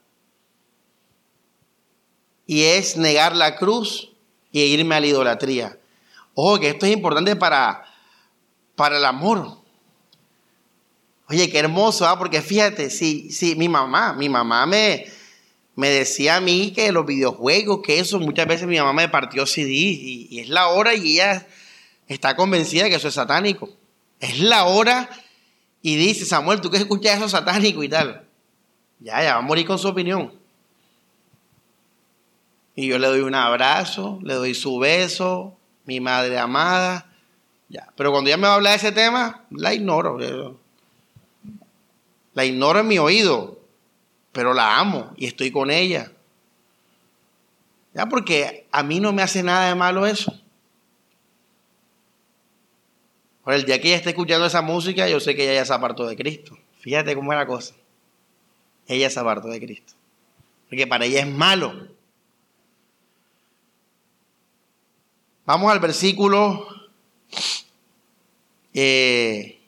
Y es negar la cruz y irme a la idolatría. Ojo, que esto es importante para, para el amor. Oye, qué hermoso, ¿ah? porque fíjate, si, si mi mamá, mi mamá me, me decía a mí que los videojuegos, que eso, muchas veces mi mamá me partió CD y, es la hora y ella está convencida de que eso es satánico. Es la hora y dice, Samuel, ¿tú qué escuchas eso satánico y tal? Ya, ya va a morir con su opinión. Y yo le doy un abrazo, le doy su beso, mi madre amada. Ya. Pero cuando ella me va a hablar de ese tema, la ignoro. La ignoro en mi oído pero la amo y estoy con ella. Ya, porque a mí no me hace nada de malo eso. Por el día que ella esté escuchando esa música, yo sé que ella ya se apartó de Cristo. Fíjate cómo es la cosa. Ella se apartó de Cristo. Porque para ella es malo. Vamos al versículo eh,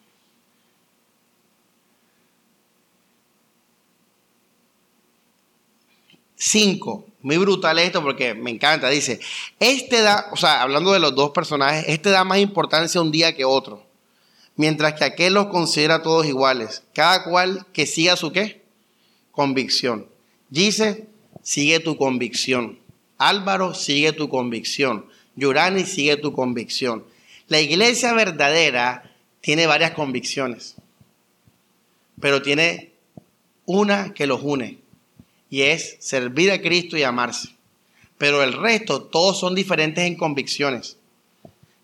5. Muy brutal esto porque me encanta. Dice, este da, o sea, hablando de los dos personajes, este da más importancia un día que otro. Mientras que aquel los considera todos iguales. Cada cual que siga su qué? Convicción. Dice, sigue tu convicción. Álvaro, sigue tu convicción. Yurani, sigue tu convicción. La iglesia verdadera tiene varias convicciones, pero tiene una que los une y es servir a Cristo y amarse. Pero el resto, todos son diferentes en convicciones.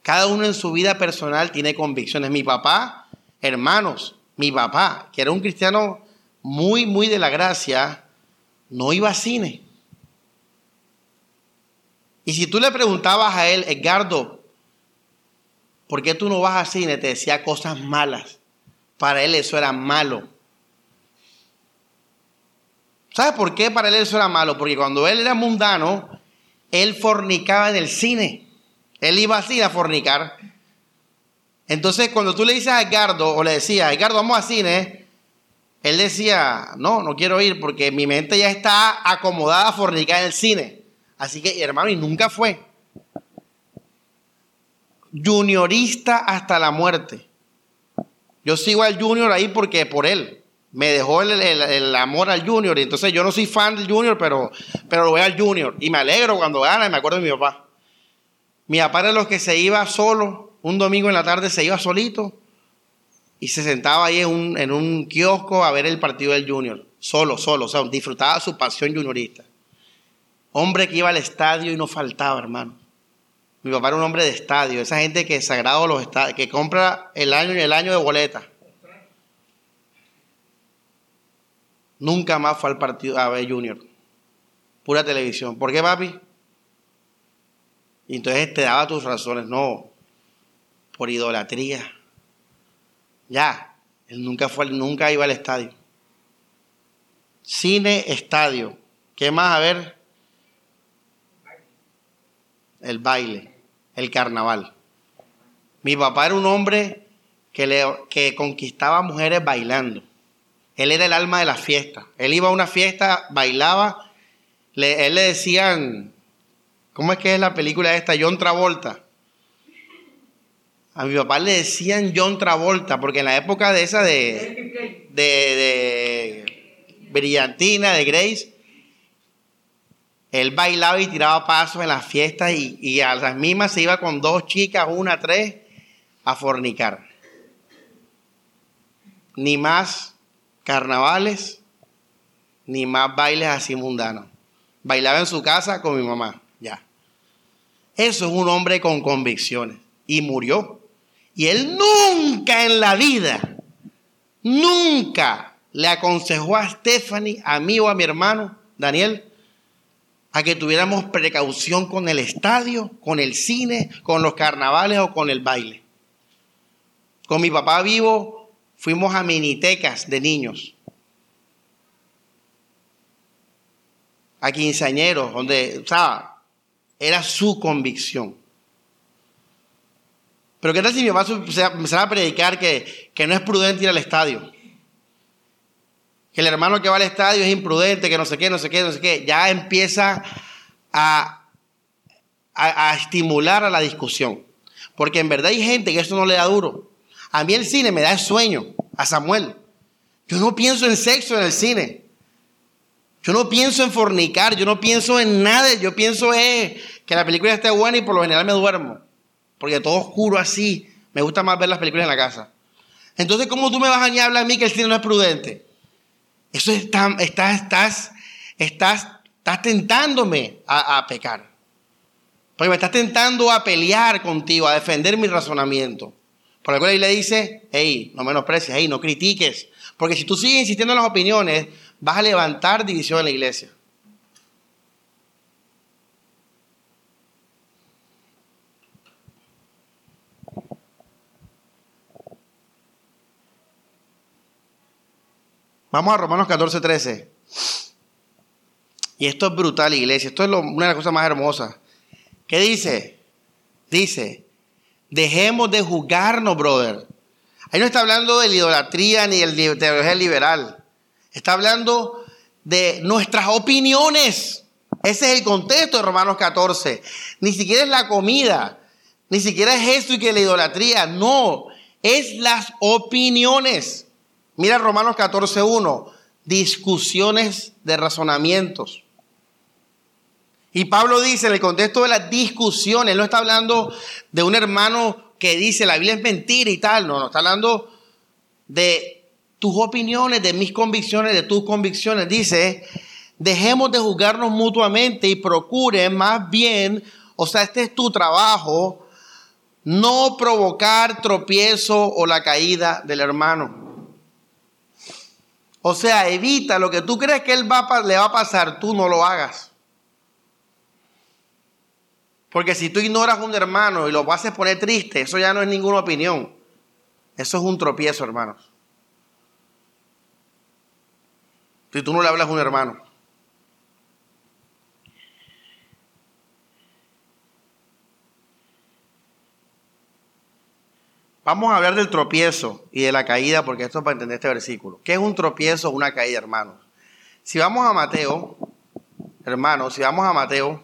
Cada uno en su vida personal tiene convicciones. Mi papá, hermanos, mi papá, que era un cristiano muy, muy de la gracia, no iba a cine. Y si tú le preguntabas a él, Edgardo, ¿por qué tú no vas a cine? Te decía cosas malas. Para él eso era malo. ¿Sabes por qué para él eso era malo? Porque cuando él era mundano, él fornicaba en el cine. Él iba así a fornicar. Entonces, cuando tú le dices a Edgardo, o le decías, Edgardo, vamos a cine, él decía, no, no quiero ir porque mi mente ya está acomodada a fornicar en el cine. Así que, hermano, y nunca fue. Juniorista hasta la muerte. Yo sigo al Junior ahí porque por él. Me dejó el, amor al Junior. Y entonces yo no soy fan del Junior, pero, pero lo voy al Junior. Y me alegro cuando gana y me acuerdo de mi papá. Mi papá era los que se iba solo. Un domingo en la tarde se iba solito y se sentaba ahí en un, en un kiosco a ver el partido del Junior, solo, solo, o sea, disfrutaba su pasión juniorista. Hombre que iba al estadio y no faltaba, hermano. Mi papá era un hombre de estadio, esa gente que sagrado los estadios, que compra el año y el año de boleta. Nunca más fue al partido a ver Junior. Pura televisión. ¿Por qué, papi? Y entonces te daba tus razones. No, por idolatría. Ya, él nunca fue, nunca iba al estadio. Cine, estadio. ¿Qué más? A ver. El baile, el carnaval. Mi papá era un hombre que, le, que conquistaba mujeres bailando. Él era el alma de la fiesta. Él iba a una fiesta, bailaba. Le, él le decían, ¿cómo es que es la película esta? John Travolta. A mi papá le decían John Travolta, porque en la época de esa de, de, Brillantina, de Grace, él bailaba y tiraba pasos en las fiestas y, y, a las mismas se iba con dos chicas, una, tres, a fornicar. Ni más carnavales, ni más bailes así mundanos. Bailaba en su casa con mi mamá, ya. Eso es un hombre con convicciones. Y murió. Y él nunca en la vida, nunca le aconsejó a Stephanie, a mí o a mi hermano Daniel, a que tuviéramos precaución con el estadio, con el cine, con los carnavales o con el baile. Con mi papá vivo fuimos a minitecas de niños, a quinceañeros, donde, o sea, era su convicción. Pero ¿qué tal si mi papá empezara a predicar que, no es prudente ir al estadio? Que el hermano que va al estadio es imprudente, que no sé qué, no sé qué, no sé qué. Ya empieza a, a, estimular a la discusión. Porque en verdad hay gente que eso no le da duro. A mí el cine me da el sueño, a Samuel. Yo no pienso en sexo en el cine. Yo no pienso en fornicar, yo no pienso en nada. Yo pienso en que la película esté buena y por lo general me duermo porque todo oscuro así. Me gusta más ver las películas en la casa. Entonces, ¿cómo tú me vas a hablar a mí que el cine no es prudente? Eso está, estás, estás, estás, estás tentándome a, pecar. Porque me estás tentando a pelear contigo, a defender mi razonamiento. Por lo cual le dice, hey, no menosprecies, hey, no critiques. Porque si tú sigues insistiendo en las opiniones, vas a levantar división en la iglesia. Vamos a Romanos 14, 13. Y esto es brutal, iglesia. Esto es una de las cosas más hermosas. ¿Qué dice? Dice, dejemos de juzgarnos, brother. Ahí no está hablando de la idolatría ni de teología liberal. Está hablando de nuestras opiniones. Ese es el contexto de Romanos 14. Ni siquiera es la comida. Ni siquiera es esto y que la idolatría. No, es las opiniones. Mira Romanos 14.1, discusiones de razonamientos. Y Pablo dice en el contexto de las discusiones, no está hablando de un hermano que dice la Biblia es mentira y tal, no, no, está hablando de tus opiniones, de mis convicciones, de tus convicciones. Dice, dejemos de juzgarnos mutuamente y procure más bien, o sea, este es tu trabajo, no provocar tropiezo o la caída del hermano. O sea, evita lo que tú crees que él le va a pasar, tú no lo hagas. Porque si tú ignoras a un hermano y lo haces poner triste, eso ya no es ninguna opinión. Eso es un tropiezo, hermanos. Si tú no le hablas a un hermano. Vamos a hablar del tropiezo y de la caída, porque esto es para entender este versículo. ¿Qué es un tropiezo o una caída, hermanos? Si vamos a Mateo, hermanos, si vamos a Mateo,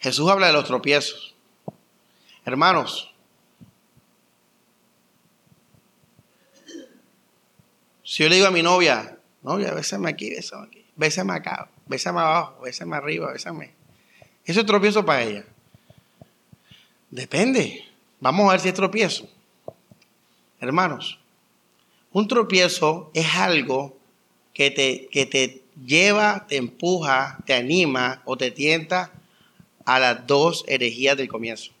Jesús habla de los tropiezos. Hermanos, si yo le digo a mi novia, novia, bésame aquí, bésame aquí, bésame acá, bésame abajo, bésame arriba, bésame. Eso es tropiezo para ella. Depende. Vamos a ver si es tropiezo. Hermanos, un tropiezo es algo que te, que te lleva, te empuja, te anima o te tienta a las dos herejías del comienzo.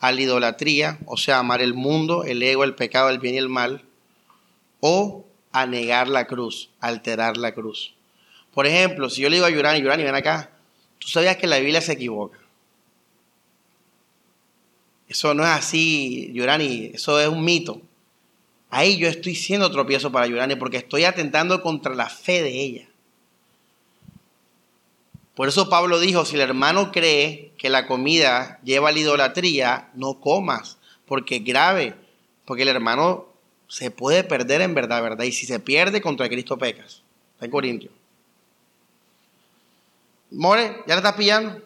A la idolatría, o sea, amar el mundo, el ego, el pecado, el bien y el mal, o a negar la cruz, alterar la cruz. Por ejemplo, si yo le digo a Yurani, Yurani, ven acá, tú sabías que la Biblia se equivoca. Eso no es así, Yurani, eso es un mito. Ahí yo estoy siendo tropiezo para Yurani porque estoy atentando contra la fe de ella. Por eso Pablo dijo, si el hermano cree que la comida lleva la idolatría, no comas, porque es grave, porque el hermano se puede perder en verdad, ¿verdad? Y si se pierde, contra Cristo pecas. Está en Corintio. More, ¿ya le estás pillando?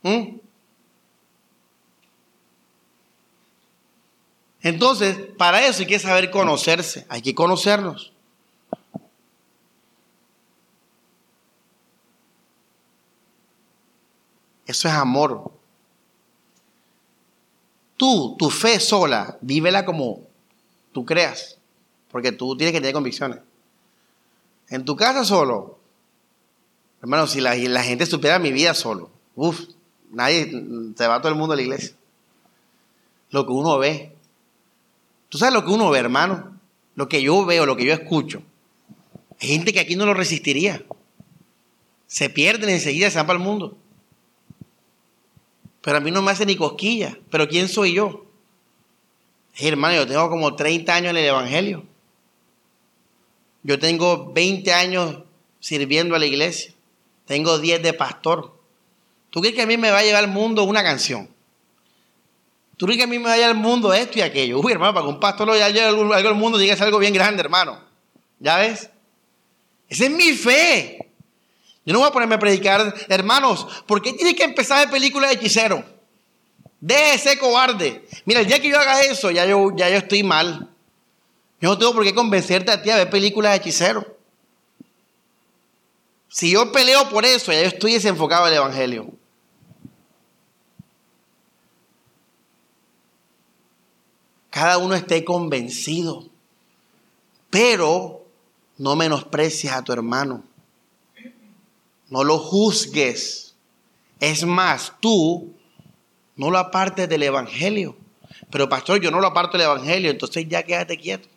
¿Mm? Entonces, para eso hay que saber conocerse, hay que conocernos. Eso es amor. Tú, tu fe sola, vívela como tú creas, porque tú tienes que tener convicciones. En tu casa solo, hermano, si la, gente supiera mi vida solo, uff, nadie, se va todo el mundo a la iglesia. Lo que uno ve, Tú sabes lo que uno ve, hermano, lo que yo veo, lo que yo escucho. Hay gente que aquí no lo resistiría. Se pierden enseguida, se van para el mundo. Pero a mí no me hace ni cosquilla. Pero ¿quién soy yo? hermano, yo tengo como 30 años en el Evangelio. Yo tengo 20 años sirviendo a la iglesia. Tengo 10 de pastor. ¿Tú crees que a mí me va a llevar al mundo una canción? Tú crees que a mí me vaya al mundo esto y aquello. Uy, hermano, para que un pastor lo llegue al mundo, diga algo bien grande, hermano. ¿Ya ves? Esa es mi fe. Yo no voy a ponerme a predicar, hermanos, ¿por qué tienes que empezar de película de hechicero? Deje ese cobarde. Mira, el día que yo haga eso, ya yo, ya yo estoy mal. Yo no tengo por qué convencerte a ti a ver películas de hechicero. Si yo peleo por eso, ya yo estoy desenfocado del Evangelio. Cada uno esté convencido. Pero no menosprecies a tu hermano. No lo juzgues. Es más, tú no lo apartes del Evangelio. Pero pastor, yo no lo aparto del Evangelio, entonces ya quédate quieto.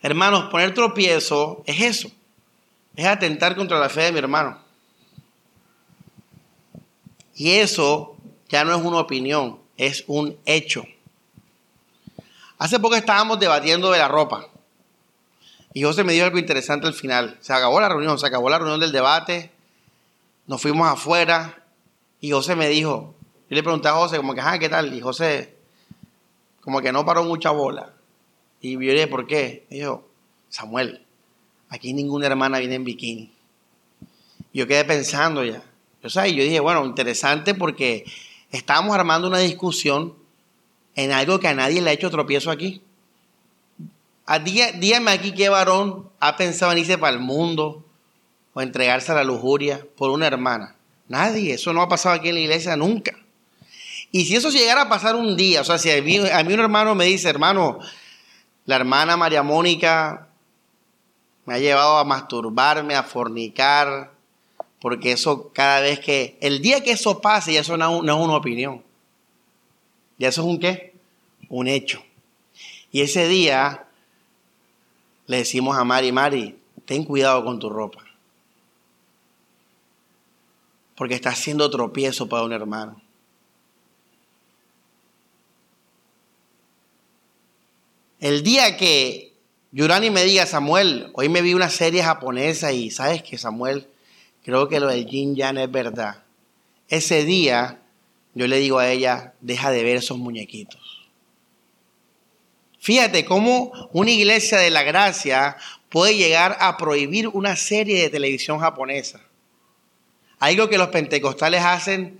Hermanos, poner tropiezo es eso. Es atentar contra la fe de mi hermano. Y eso ya no es una opinión, es un hecho. Hace poco estábamos debatiendo de la ropa. Y José me dijo algo interesante al final. Se acabó la reunión, se acabó la reunión del debate. Nos fuimos afuera. Y José me dijo, yo le pregunté a José, como que, ah, ¿qué tal? Y José, como que no paró mucha bola. Y yo le dije, ¿por qué? Y dijo, Samuel, aquí ninguna hermana viene en bikini. Y yo quedé pensando ya. Sea, y yo dije, bueno, interesante porque estábamos armando una discusión en algo que a nadie le ha hecho tropiezo aquí. dígame aquí qué varón ha pensado en irse para el mundo o entregarse a la lujuria por una hermana. Nadie, eso no ha pasado aquí en la iglesia nunca. Y si eso llegara a pasar un día, o sea, si a mí, a mí un hermano me dice, hermano, la hermana María Mónica me ha llevado a masturbarme, a fornicar, porque eso cada vez que, el día que eso pase, ya eso no, es una opinión. Ya eso es un qué? Un hecho. Y ese día le decimos a Mari, Mari, ten cuidado con tu ropa. Porque está haciendo tropiezo para un hermano. El día que Yurani me diga, Samuel, hoy me vi una serie japonesa y sabes que Samuel, creo que lo del Jin Yan es verdad. Ese día yo le digo a ella, deja de ver esos muñequitos. Fíjate cómo una iglesia de la gracia puede llegar a prohibir una serie de televisión japonesa. Algo que los pentecostales hacen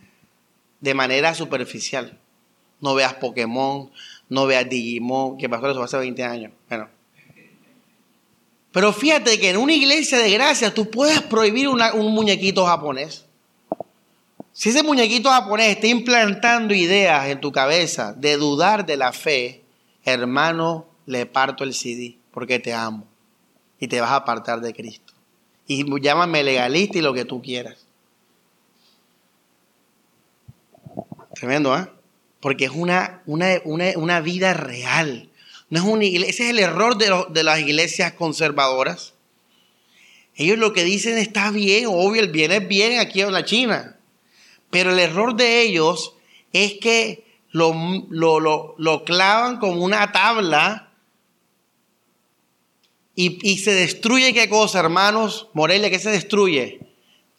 de manera superficial. No veas Pokémon, no veas Digimon, que pasó eso hace 20 años. Bueno. Pero fíjate que en una iglesia de gracia tú puedes prohibir un muñequito japonés. Si ese muñequito japonés está implantando ideas en tu cabeza de dudar de la fe, hermano, le parto el CD porque te amo y te vas a apartar de Cristo. Y llámame legalista y lo que tú quieras. Tremendo, ¿eh? Porque es una, una, vida real. No es una iglesia. Ese es el error de, de las iglesias conservadoras. Ellos lo que dicen está bien, obvio, el bien es bien aquí en la China. Pero el error de ellos es que lo, lo, clavan como una tabla y, se destruye qué cosa, hermanos. Morelia, ¿qué se destruye?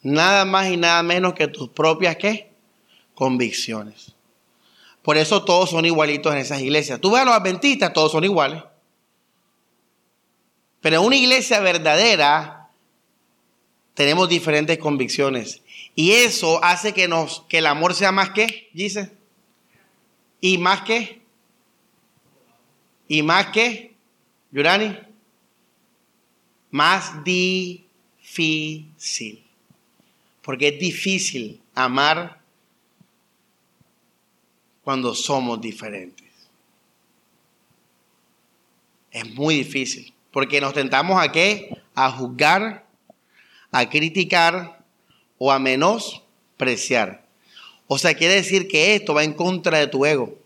Nada más y nada menos que tus propias ¿qué? convicciones. Por eso todos son igualitos en esas iglesias. Tú ves a los adventistas, todos son iguales. Pero en una iglesia verdadera tenemos diferentes convicciones. Y eso hace que, nos, que el amor sea más que, dice. Y más que. Y más que, Yurani. Más difícil. Porque es difícil amar cuando somos diferentes. Es muy difícil. Porque nos tentamos a qué? A juzgar, a criticar, o a menospreciar. O sea, quiere decir que esto va en contra de tu ego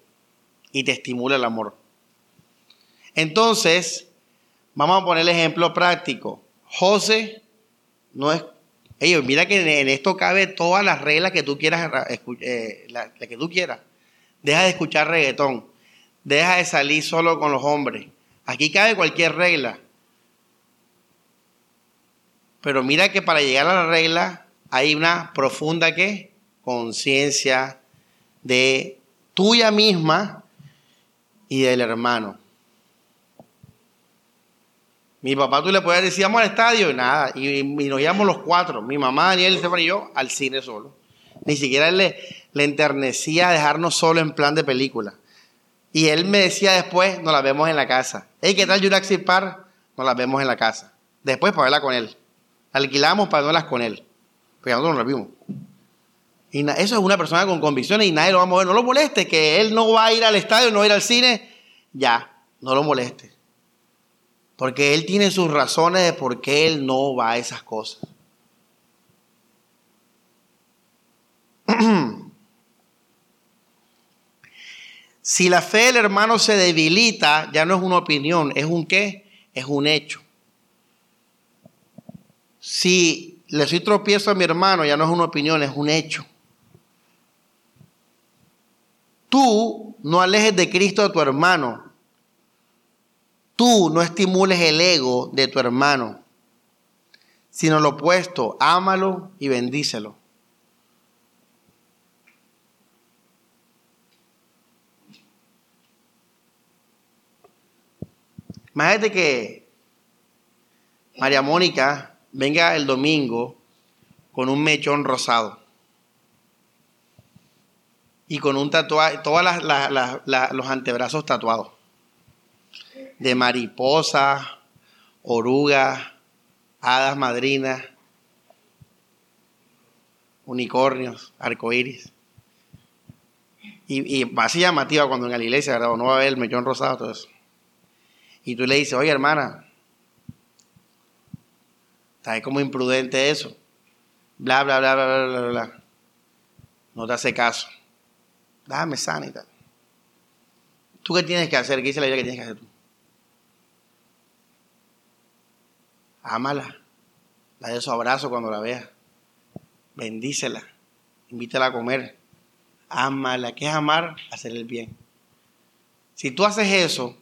y te estimula el amor. Entonces, vamos a poner el ejemplo práctico. José no es... Mira que en esto cabe todas las reglas que tú quieras, eh, la, que tú quieras. Deja de escuchar reggaetón. Deja de salir solo con los hombres. Aquí cabe cualquier regla. Pero mira que para llegar a la regla hay una profunda ¿qué? conciencia de tuya misma y del hermano. Mi papá tú le puedes decir, vamos al estadio y nada, y, nos íbamos los cuatro, mi mamá, Daniel, Estefan y yo, al cine solo. Ni siquiera él le, le enternecía dejarnos solo en plan de película. Y él me decía después, nos la vemos en la casa. Hey, ¿qué tal Jurassic Park? Nos la vemos en la casa. Después para verla con él. Alquilamos para verlas con él. Pero nosotros no lo vimos. Y eso es una persona con convicciones y nadie lo va a mover. No lo moleste, que él no va a ir al estadio, no va a ir al cine. Ya, no lo moleste. Porque él tiene sus razones de por qué él no va a esas cosas. si la fe del hermano se debilita, ya no es una opinión, es un qué, es un hecho. Si le soy tropiezo a mi hermano, ya no es una opinión, es un hecho. Tú no alejes de Cristo a tu hermano. Tú no estimules el ego de tu hermano, sino lo opuesto, ámalo y bendícelo. Imagínate que María Mónica venga el domingo con un mechón rosado y con un tatuaje, todos los antebrazos tatuados, de mariposa, oruga, hadas madrinas, unicornios, arcoíris. Y, y así llamativa cuando en la iglesia, ¿verdad? No va a ver el mechón rosado, todo eso. Y tú le dices, oye hermana, Está como imprudente eso. Bla, bla, bla, bla, bla, bla, bla. No te hace caso. Déjame sana y tal. ¿Tú qué tienes que hacer? ¿Qué dice la Biblia que tienes que hacer tú? Ámala. Dale su abrazo cuando la veas. Bendícela. Invítala a comer. Ámala. ¿Qué es amar? Hacer el bien. Si tú haces eso,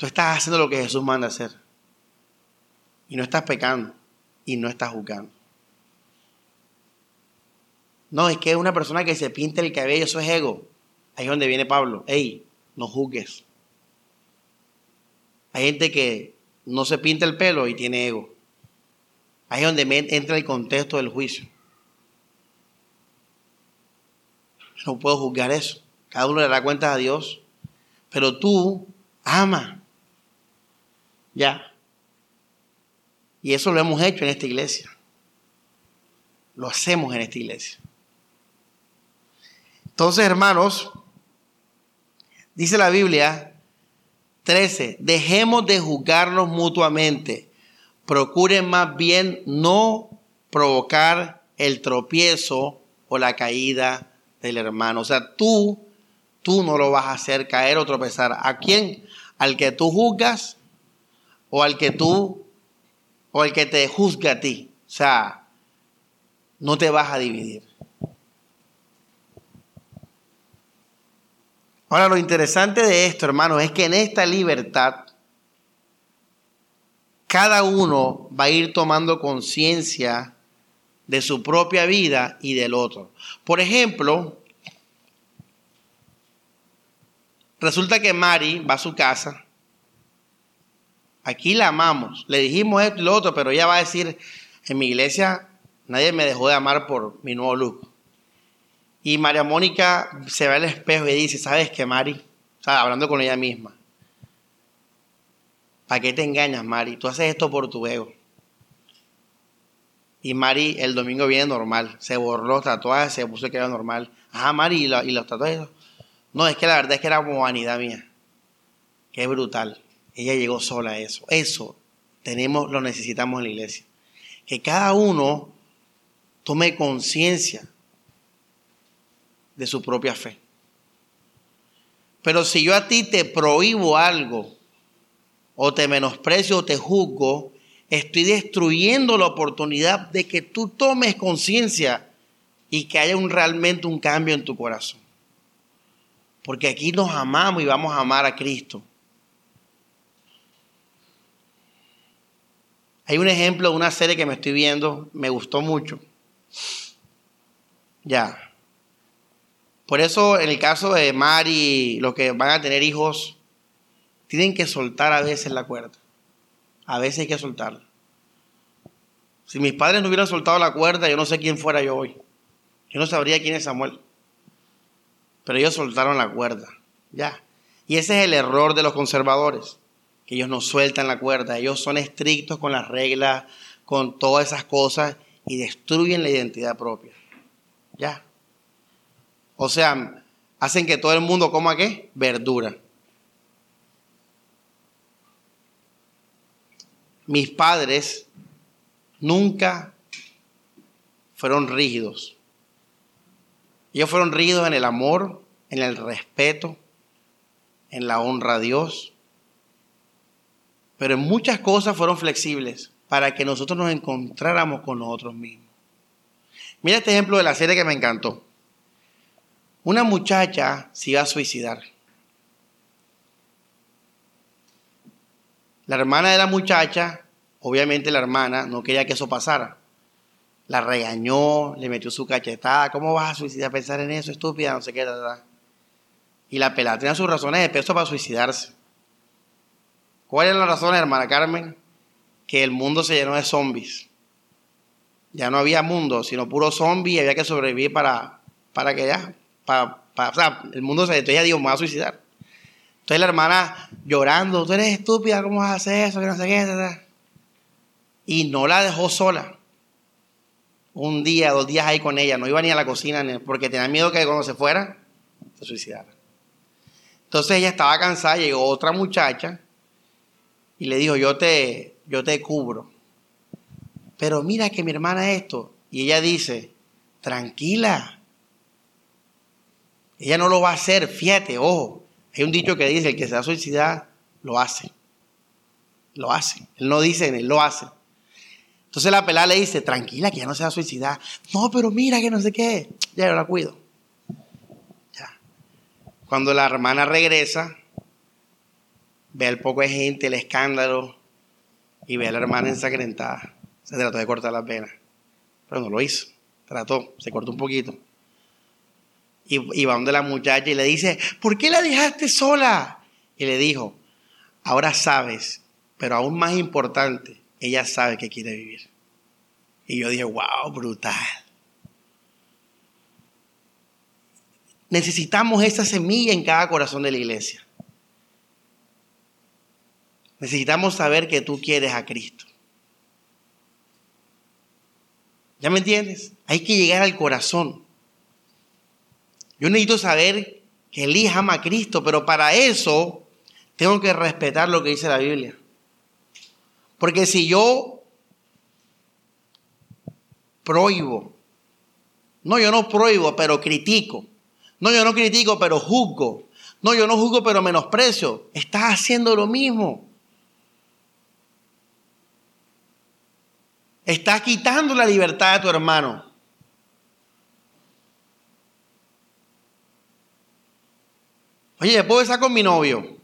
tú estás haciendo lo que Jesús manda hacer. Y no estás pecando. Y no estás juzgando. No, es que una persona que se pinta el cabello, eso es ego. Ahí es donde viene Pablo. Ey, no juzgues. Hay gente que no se pinta el pelo y tiene ego. Ahí es donde entra el contexto del juicio. No puedo juzgar eso. Cada uno le da cuenta a Dios. Pero tú ama. Ya. Y eso lo hemos hecho en esta iglesia. Lo hacemos en esta iglesia. Entonces, hermanos, dice la Biblia 13, dejemos de juzgarnos mutuamente. Procuren más bien no provocar el tropiezo o la caída del hermano. O sea, tú, tú no lo vas a hacer caer o tropezar. ¿A quién? Al que tú juzgas o al que tú, o al que te juzga a ti. O sea, no te vas a dividir. Ahora, lo interesante de esto, hermano, es que en esta libertad, cada uno va a ir tomando conciencia de su propia vida y del otro. Por ejemplo, resulta que Mari va a su casa. Aquí la amamos. Le dijimos esto y lo otro, pero ella va a decir, en mi iglesia nadie me dejó de amar por mi nuevo look. Y María Mónica se ve al espejo y dice, ¿sabes qué, Mari? O sea, hablando con ella misma. ¿Para qué te engañas, Mari? Tú haces esto por tu ego. Y Mari el domingo viene normal. Se borró los tatuajes, se puso que era normal. Ajá, Mari, ¿y, los tatuajes? No, es que la verdad es que era como vanidad mía. Qué brutal. Ella llegó sola a eso. Eso tenemos, lo necesitamos en la iglesia. Que cada uno tome conciencia de su propia fe. Pero si yo a ti te prohíbo algo, o te menosprecio o te juzgo, estoy destruyendo la oportunidad de que tú tomes conciencia y que haya un, realmente un cambio en tu corazón. Porque aquí nos amamos y vamos a amar a Cristo. Hay un ejemplo de una serie que me estoy viendo, me gustó mucho. Ya. Por eso en el caso de Mari, los que van a tener hijos, tienen que soltar a veces la cuerda. A veces hay que soltarla. Si mis padres no hubieran soltado la cuerda, yo no sé quién fuera yo hoy. Yo no sabría quién es Samuel. Pero ellos soltaron la cuerda. Ya. Y ese es el error de los conservadores. Que ellos no sueltan la cuerda. Ellos son estrictos con las reglas, con todas esas cosas y destruyen la identidad propia. Ya. O sea, hacen que todo el mundo coma qué? Verdura. Mis padres nunca fueron rígidos. Ellos fueron rígidos en el amor, en el respeto, en la honra a Dios. Pero muchas cosas fueron flexibles para que nosotros nos encontráramos con nosotros mismos. Mira este ejemplo de la serie que me encantó. Una muchacha se iba a suicidar. La hermana de la muchacha, obviamente la hermana no quería que eso pasara. La regañó, le metió su cachetada. ¿Cómo vas a suicidar? Pensar en eso, estúpida, no sé qué. Y la pelada tenía sus razones de peso para suicidarse. ¿Cuáles eran las razones, hermana Carmen? Que el mundo se llenó de zombies. Ya no había mundo, sino puro zombie y había que sobrevivir para, para que ya, o sea, el mundo se... Entonces ella dijo, me va a suicidar. Entonces la hermana llorando, tú eres estúpida, ¿cómo vas a hacer eso? Que no sé qué. Y no la dejó sola. Un día, dos días ahí con ella. No iba ni a la cocina porque tenía miedo que cuando se fuera, se suicidara. Entonces ella estaba cansada, llegó otra muchacha y le dijo, yo te, yo te cubro. Pero mira que mi hermana esto. Y ella dice, tranquila, ella no lo va a hacer, fíjate, ojo, Hay un dicho que dice, el que se da suicidar, lo hace. Lo hace. Él no dice, él lo hace. Entonces la pelada le dice, tranquila, que ya no se va a suicidar. No, pero mira que no sé qué. Ya yo la cuido. Ya. Cuando la hermana regresa, ve al poco de gente, el escándalo, y ve a la hermana ensangrentada. Se trató de cortar las venas. Pero no lo hizo. Trató, se cortó un poquito. Y, y va donde la muchacha y le dice, ¿por qué la dejaste sola? Y le dijo, ahora sabes, pero aún más importante, ella sabe que quiere vivir. Y yo dije, wow, brutal. Necesitamos esa semilla en cada corazón de la iglesia. Necesitamos saber que tú quieres a Cristo. ¿Ya me entiendes? Hay que llegar al corazón. Yo necesito saber que Elí ama a Cristo, pero para eso tengo que respetar lo que dice la Biblia. Porque si yo prohíbo, no, yo no prohíbo, pero critico. No, yo no critico, pero juzgo. No, yo no juzgo, pero menosprecio. Estás haciendo lo mismo. Estás quitando la libertad de tu hermano. Oye, ¿puedo estar con mi novio?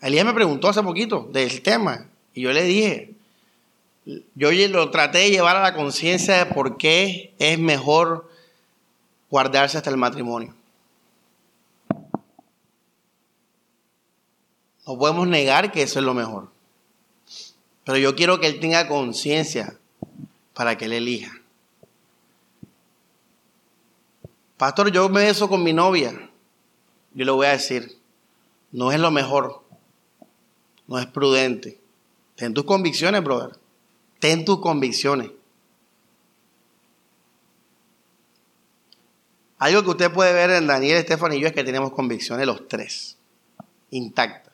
Elías me preguntó hace poquito del tema y yo le dije, yo lo traté de llevar a la conciencia de por qué es mejor guardarse hasta el matrimonio. No podemos negar que eso es lo mejor. Pero yo quiero que él tenga conciencia para que él elija. Pastor, yo me beso con mi novia. Yo le voy a decir, no es lo mejor, no es prudente. Ten tus convicciones, brother. Ten tus convicciones. Algo que usted puede ver en Daniel, Estefan y yo es que tenemos convicciones los tres, intactas.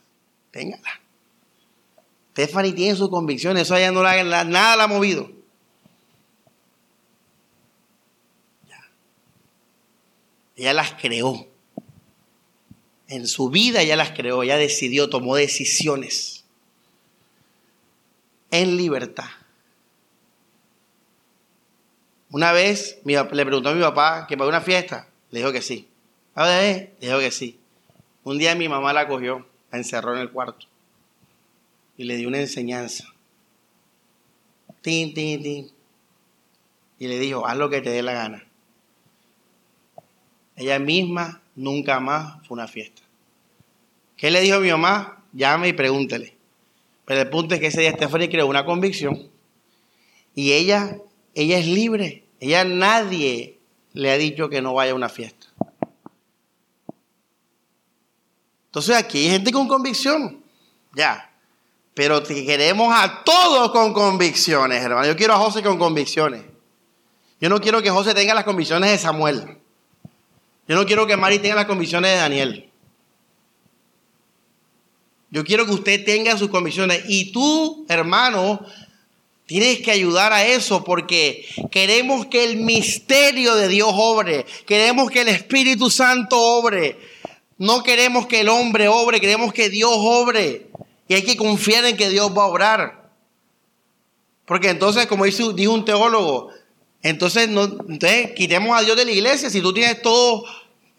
Téngala. Stephanie tiene sus convicciones, eso allá no la, nada la ha movido. Ella las creó. En su vida ella las creó, ella decidió, tomó decisiones en libertad. Una vez le preguntó a mi papá que para una fiesta, le dijo que sí. A ver, le dijo que sí. Un día mi mamá la cogió, la encerró en el cuarto y le dio una enseñanza. Tin, tin, tin. Y le dijo, haz lo que te dé la gana. Ella misma nunca más fue una fiesta. ¿Qué le dijo mi mamá? Llame y pregúntele. Pero el punto es que ese día Stephanie creó una convicción y ella, ella es libre. Ella nadie le ha dicho que no vaya a una fiesta. Entonces aquí hay gente con convicción. Ya pero queremos a todos con convicciones, hermano. Yo quiero a José con convicciones. Yo no quiero que José tenga las convicciones de Samuel. Yo no quiero que Mari tenga las convicciones de Daniel. Yo quiero que usted tenga sus convicciones. Y tú, hermano, tienes que ayudar a eso porque queremos que el misterio de Dios obre. Queremos que el Espíritu Santo obre. No queremos que el hombre obre, queremos que Dios obre. Y hay que confiar en que Dios va a obrar. Porque entonces, como dijo un teólogo, entonces, no, entonces quitemos a Dios de la iglesia. Si tú tienes todo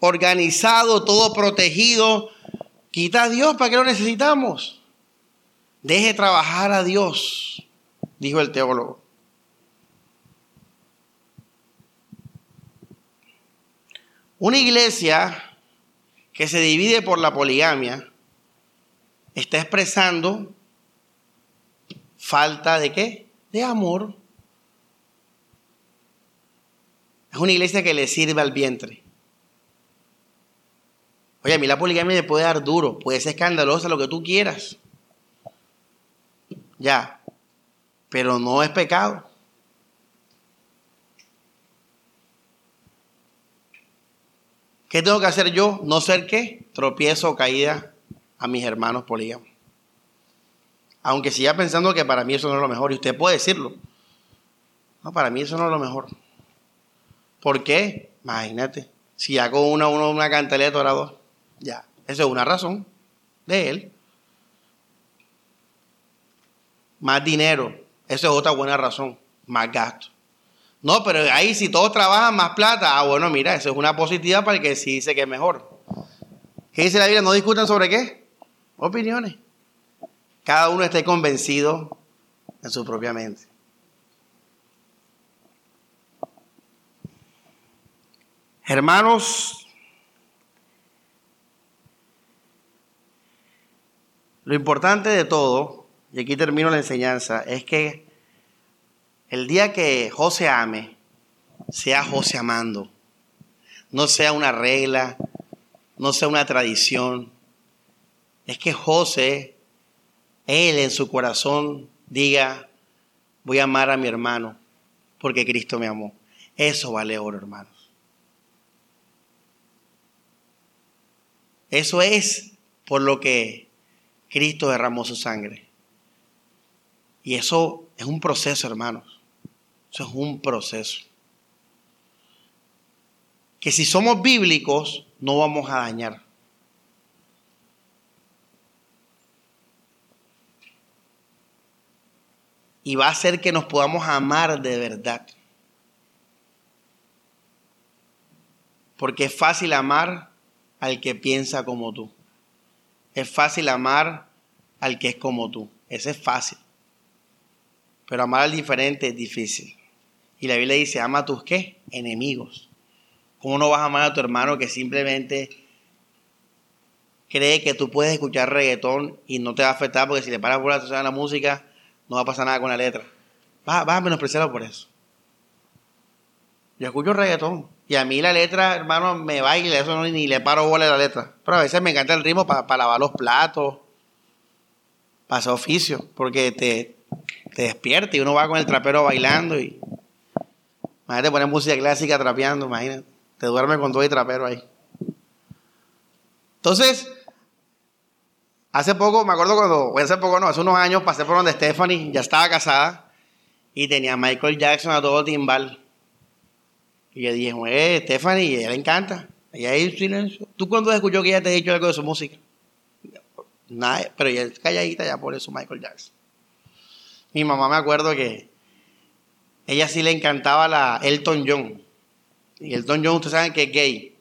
organizado, todo protegido, quita a Dios, ¿para qué lo necesitamos? Deje trabajar a Dios, dijo el teólogo. Una iglesia que se divide por la poligamia está expresando falta de qué? De amor. Es una iglesia que le sirve al vientre. Oye, a mí la poligamia me puede dar duro, puede ser escandalosa, lo que tú quieras. Ya, pero no es pecado. ¿Qué tengo que hacer yo? No ser qué? Tropiezo o caída a mis hermanos polígamos. Aunque siga pensando que para mí eso no es lo mejor, y usted puede decirlo. No, para mí eso no es lo mejor. ¿Por qué? Imagínate, Si ya con una, uno, una canteleta ahora dos, ya. Esa es una razón de él. Más dinero, esa es otra buena razón. Más gasto. No, pero ahí si todos trabajan más plata, ah, bueno, mira, eso es una positiva para el que sí dice que es mejor. ¿Qué dice la Biblia? No discutan sobre qué? Opiniones. Cada uno esté convencido en su propia mente. Hermanos, lo importante de todo, y aquí termino la enseñanza, es que el día que José ame, sea José amando, no sea una regla, no sea una tradición, es que José, él en su corazón diga, voy a amar a mi hermano porque Cristo me amó. Eso vale oro, hermanos. Eso es por lo que Cristo derramó su sangre. Y eso es un proceso, hermanos. Eso es un proceso. Que si somos bíblicos, no vamos a dañar. Y va a hacer que nos podamos amar de verdad. Porque es fácil amar al que piensa como tú. Es fácil amar al que es como tú. Ese es fácil. Pero amar al diferente es difícil. Y la Biblia dice, ama a tus qué? Enemigos. ¿Cómo no vas a amar a tu hermano que simplemente cree que tú puedes escuchar reggaetón y no te va a afectar porque si le paras por la la música, no va a pasar nada con la letra? Vas, a menospreciarlo por eso. Yo escucho reggaetón y a mí la letra, hermano, me baila, eso no, ni le paro bola a la letra. Pero a veces me encanta el ritmo para lavar los platos, para hacer oficio, porque te, te despierta y uno va con el trapero bailando y. Imagínate poner música clásica trapeando, imagínate. Te duerme con todo el trapero ahí. Entonces, hace poco, me acuerdo cuando, hace poco no, hace unos años pasé por donde Stephanie ya estaba casada y tenía Michael Jackson a todo timbal. Y yo dije, eh, Stephanie, y ella le encanta. Ella hay silencio. ¿Tú cuándo escuchó que ella te ha dicho algo de su música? Nada, pero ella calladita ya por eso Michael Jackson. Mi mamá me acuerdo que ella sí le encantaba la Elton John. Y Elton John, ustedes saben que es gay.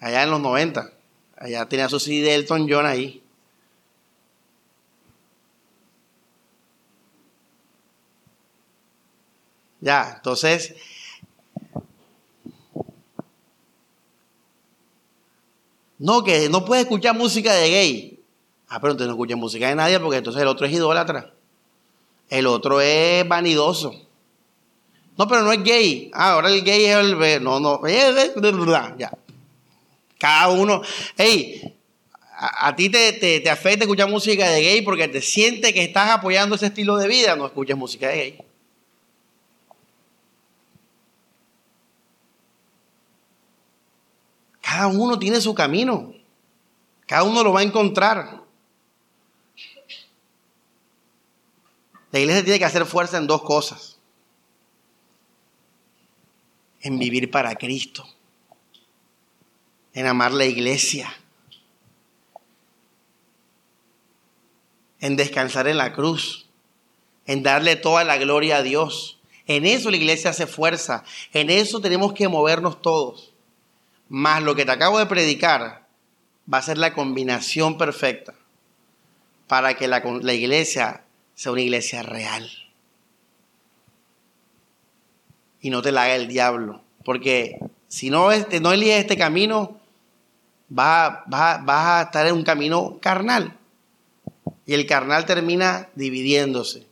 Allá en los 90. Allá tenía su CD Elton John ahí. Ya, entonces No, que no puede escuchar música de gay. Ah, pero entonces no escucha música de nadie porque entonces el otro es idólatra. El otro es vanidoso. No, pero no es gay. Ah, ahora el gay es el... No, no. Ya. Cada uno... Hey, a, ti te, te, afecta escuchar música de gay porque te sientes que estás apoyando ese estilo de vida. No escuches música de gay. Cada uno tiene su camino. Cada uno lo va a encontrar. La iglesia tiene que hacer fuerza en dos cosas. En vivir para Cristo. En amar la iglesia. En descansar en la cruz. En darle toda la gloria a Dios. En eso la iglesia hace fuerza. En eso tenemos que movernos todos más lo que te acabo de predicar, va a ser la combinación perfecta para que la, iglesia sea una iglesia real. Y no te la haga el diablo. Porque si no, no eliges este camino, vas, a estar en un camino carnal. Y el carnal termina dividiéndose.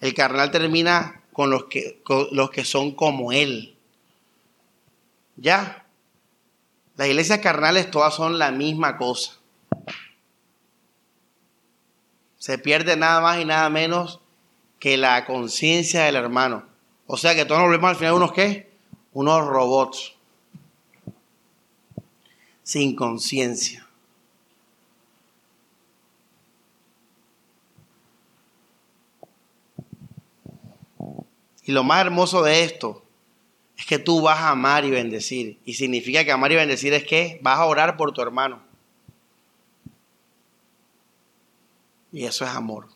El carnal termina con los que, con los que son como él. ¿Ya? Las iglesias carnales todas son la misma cosa. Se pierde nada más y nada menos que la conciencia del hermano. O sea que todos nos volvemos al final unos qué? Unos robots. Sin conciencia. Y lo más hermoso de esto es que tú vas a amar y bendecir. Y significa que amar y bendecir es que vas a orar por tu hermano. Y eso es amor.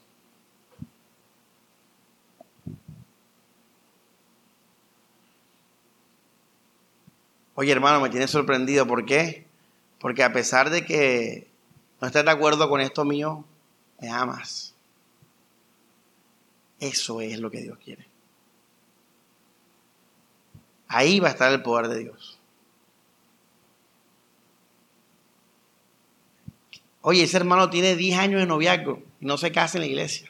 Oye, hermano, me tienes sorprendido. ¿Por qué? Porque a pesar de que no estés de acuerdo con esto mío, me amas. Eso es lo que Dios quiere. Ahí va a estar el poder de Dios. Oye, ese hermano tiene 10 años de noviazgo y no se casa en la iglesia.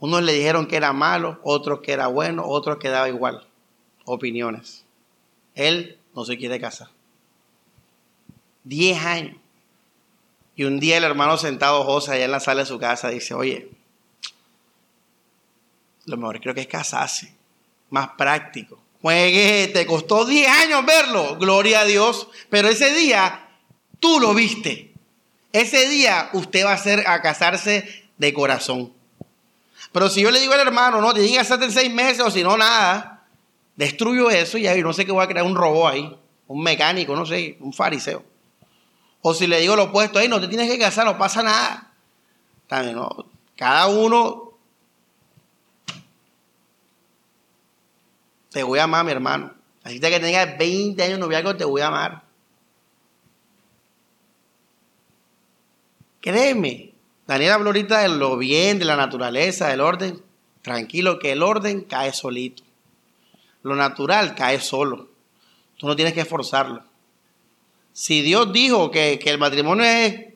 Unos le dijeron que era malo, otros que era bueno, otros que daba igual. Opiniones. Él no se quiere casar. 10 años. Y un día el hermano sentado José allá en la sala de su casa dice, oye, lo mejor creo que es casarse, más práctico. Juegue, te costó 10 años verlo, gloria a Dios, pero ese día tú lo viste. Ese día usted va a, ser, a casarse de corazón. Pero si yo le digo al hermano, no, te diga hasta en seis meses o si no, nada, destruyo eso y ahí no sé qué voy a crear un robot ahí, un mecánico, no sé, un fariseo. O si le digo lo opuesto, ahí no te tienes que casar, no pasa nada. También, ¿no? Cada uno te voy a amar, mi hermano. Así que tengas 20 años de noviazgo, te voy a amar. Créeme. Daniel habló ahorita de lo bien, de la naturaleza, del orden. Tranquilo, que el orden cae solito. Lo natural cae solo. Tú no tienes que esforzarlo. Si Dios dijo que, el matrimonio es,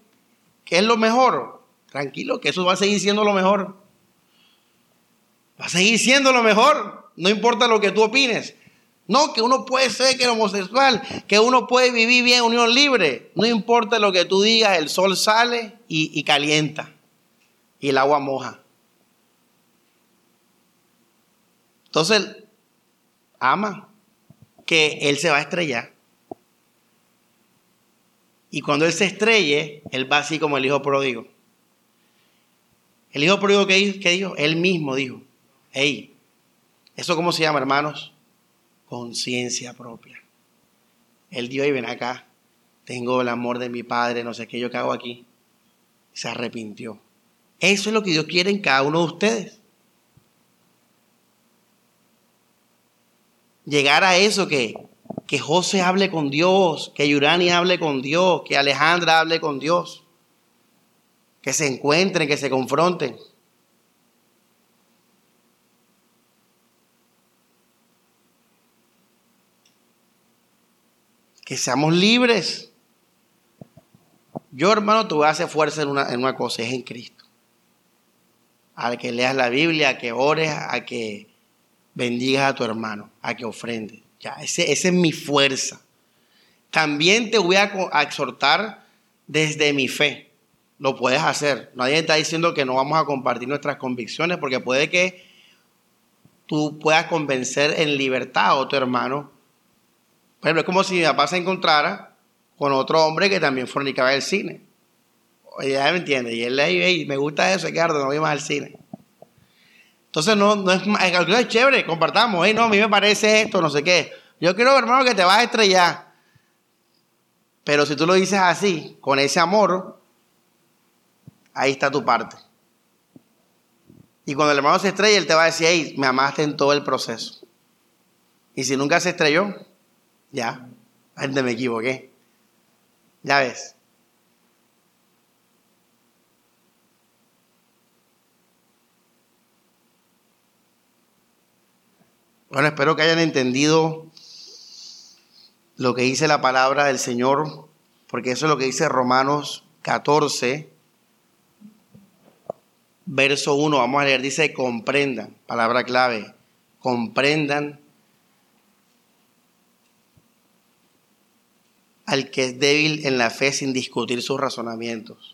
que es lo mejor, tranquilo, que eso va a seguir siendo lo mejor. Va a seguir siendo lo mejor. No importa lo que tú opines. No, que uno puede ser que homosexual, que uno puede vivir bien en unión libre. No importa lo que tú digas, el sol sale y, y calienta. Y el agua moja. Entonces, ama que él se va a estrellar. Y cuando él se estrelle, él va así como el hijo pródigo. El hijo pródigo que, dijo, él mismo dijo, hey, ¿eso cómo se llama, hermanos? Conciencia propia. Él dio y ven acá, tengo el amor de mi padre, no sé qué yo hago aquí. Se arrepintió. Eso es lo que Dios quiere en cada uno de ustedes. Llegar a eso que que José hable con Dios, que Yurani hable con Dios, que Alejandra hable con Dios, que se encuentren, que se confronten. Que seamos libres. Yo, hermano, a hacer fuerza en una, en una cosa, es en Cristo. A que leas la Biblia, a que ores, a que bendigas a tu hermano, a que ofrendes. Ya, esa es mi fuerza. También te voy a, exhortar desde mi fe. Lo puedes hacer. Nadie está diciendo que no vamos a compartir nuestras convicciones porque puede que tú puedas convencer en libertad a otro hermano. Por ejemplo, es como si mi papá se encontrara con otro hombre que también fornicaba el cine. Ya me entiende. Y él le dice, me gusta eso, Ricardo, no voy más al cine. Entonces no, no es, chévere, compartamos, no, a mí me parece esto, no sé qué. Yo quiero, hermano, que te vas a estrellar. Pero si tú lo dices así, con ese amor, ahí está tu parte. Y cuando el hermano se estrella, él te va a decir, hey, me amaste en todo el proceso. Y si nunca se estrelló, ya, gente me equivoqué. Ya ves. Bueno, espero que hayan entendido lo que dice la palabra del Señor, porque eso es lo que dice Romanos 14, verso 1. Vamos a leer, dice, comprendan, palabra clave, comprendan al que es débil en la fe sin discutir sus razonamientos.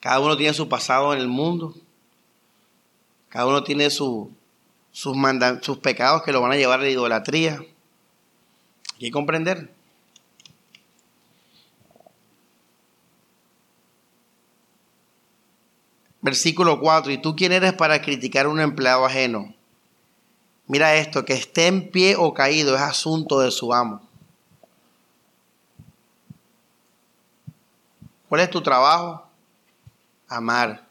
Cada uno tiene su pasado en el mundo. Cada uno tiene sus, sus pecados que lo van a llevar a la idolatría. Hay que comprender. Versículo 4. ¿Y tú quién eres para criticar a un empleado ajeno? Mira esto, que esté en pie o caído es asunto de su amo. ¿Cuál es tu trabajo? Amar.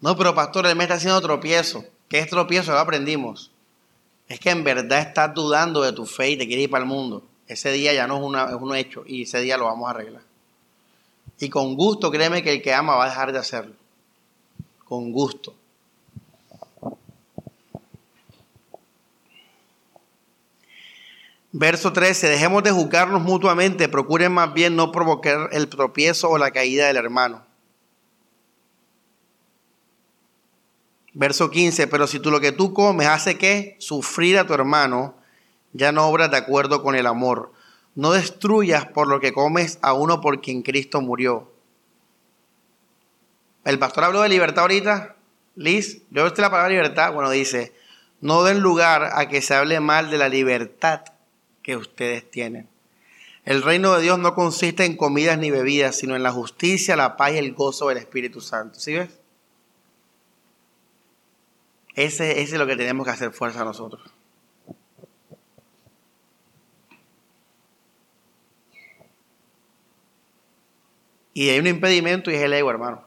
No, pero pastor, él me está haciendo tropiezo. ¿Qué es tropiezo? Lo aprendimos. Es que en verdad estás dudando de tu fe y te quieres ir para el mundo. Ese día ya no es, una, es un hecho y ese día lo vamos a arreglar. Y con gusto, créeme que el que ama va a dejar de hacerlo. Con gusto. Verso 13, dejemos de juzgarnos mutuamente, procuren más bien no provocar el tropiezo o la caída del hermano. Verso 15, pero si tú lo que tú comes hace que sufrir a tu hermano, ya no obras de acuerdo con el amor. No destruyas por lo que comes a uno por quien Cristo murió. El pastor habló de libertad ahorita. Liz, ¿veo usted la palabra libertad? Bueno, dice, no den lugar a que se hable mal de la libertad que ustedes tienen. El reino de Dios no consiste en comidas ni bebidas, sino en la justicia, la paz y el gozo del Espíritu Santo. ¿Sí ves? Ese, ese es lo que tenemos que hacer fuerza nosotros. Y hay un impedimento y es el ego, hermano.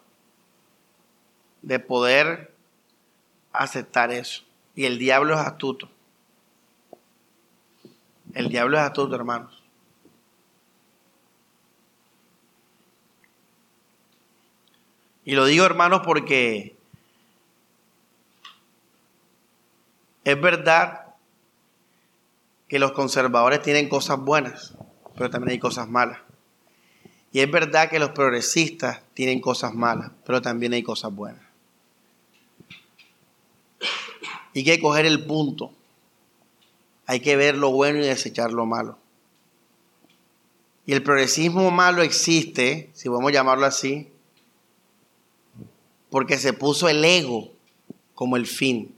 De poder aceptar eso. Y el diablo es astuto. El diablo es astuto, hermanos. Y lo digo, hermanos, porque es verdad que los conservadores tienen cosas buenas, pero también hay cosas malas. Y es verdad que los progresistas tienen cosas malas, pero también hay cosas buenas. Y que coger el punto. Hay que ver lo bueno y desechar lo malo. Y el progresismo malo existe, si podemos llamarlo así, porque se puso el ego como el fin.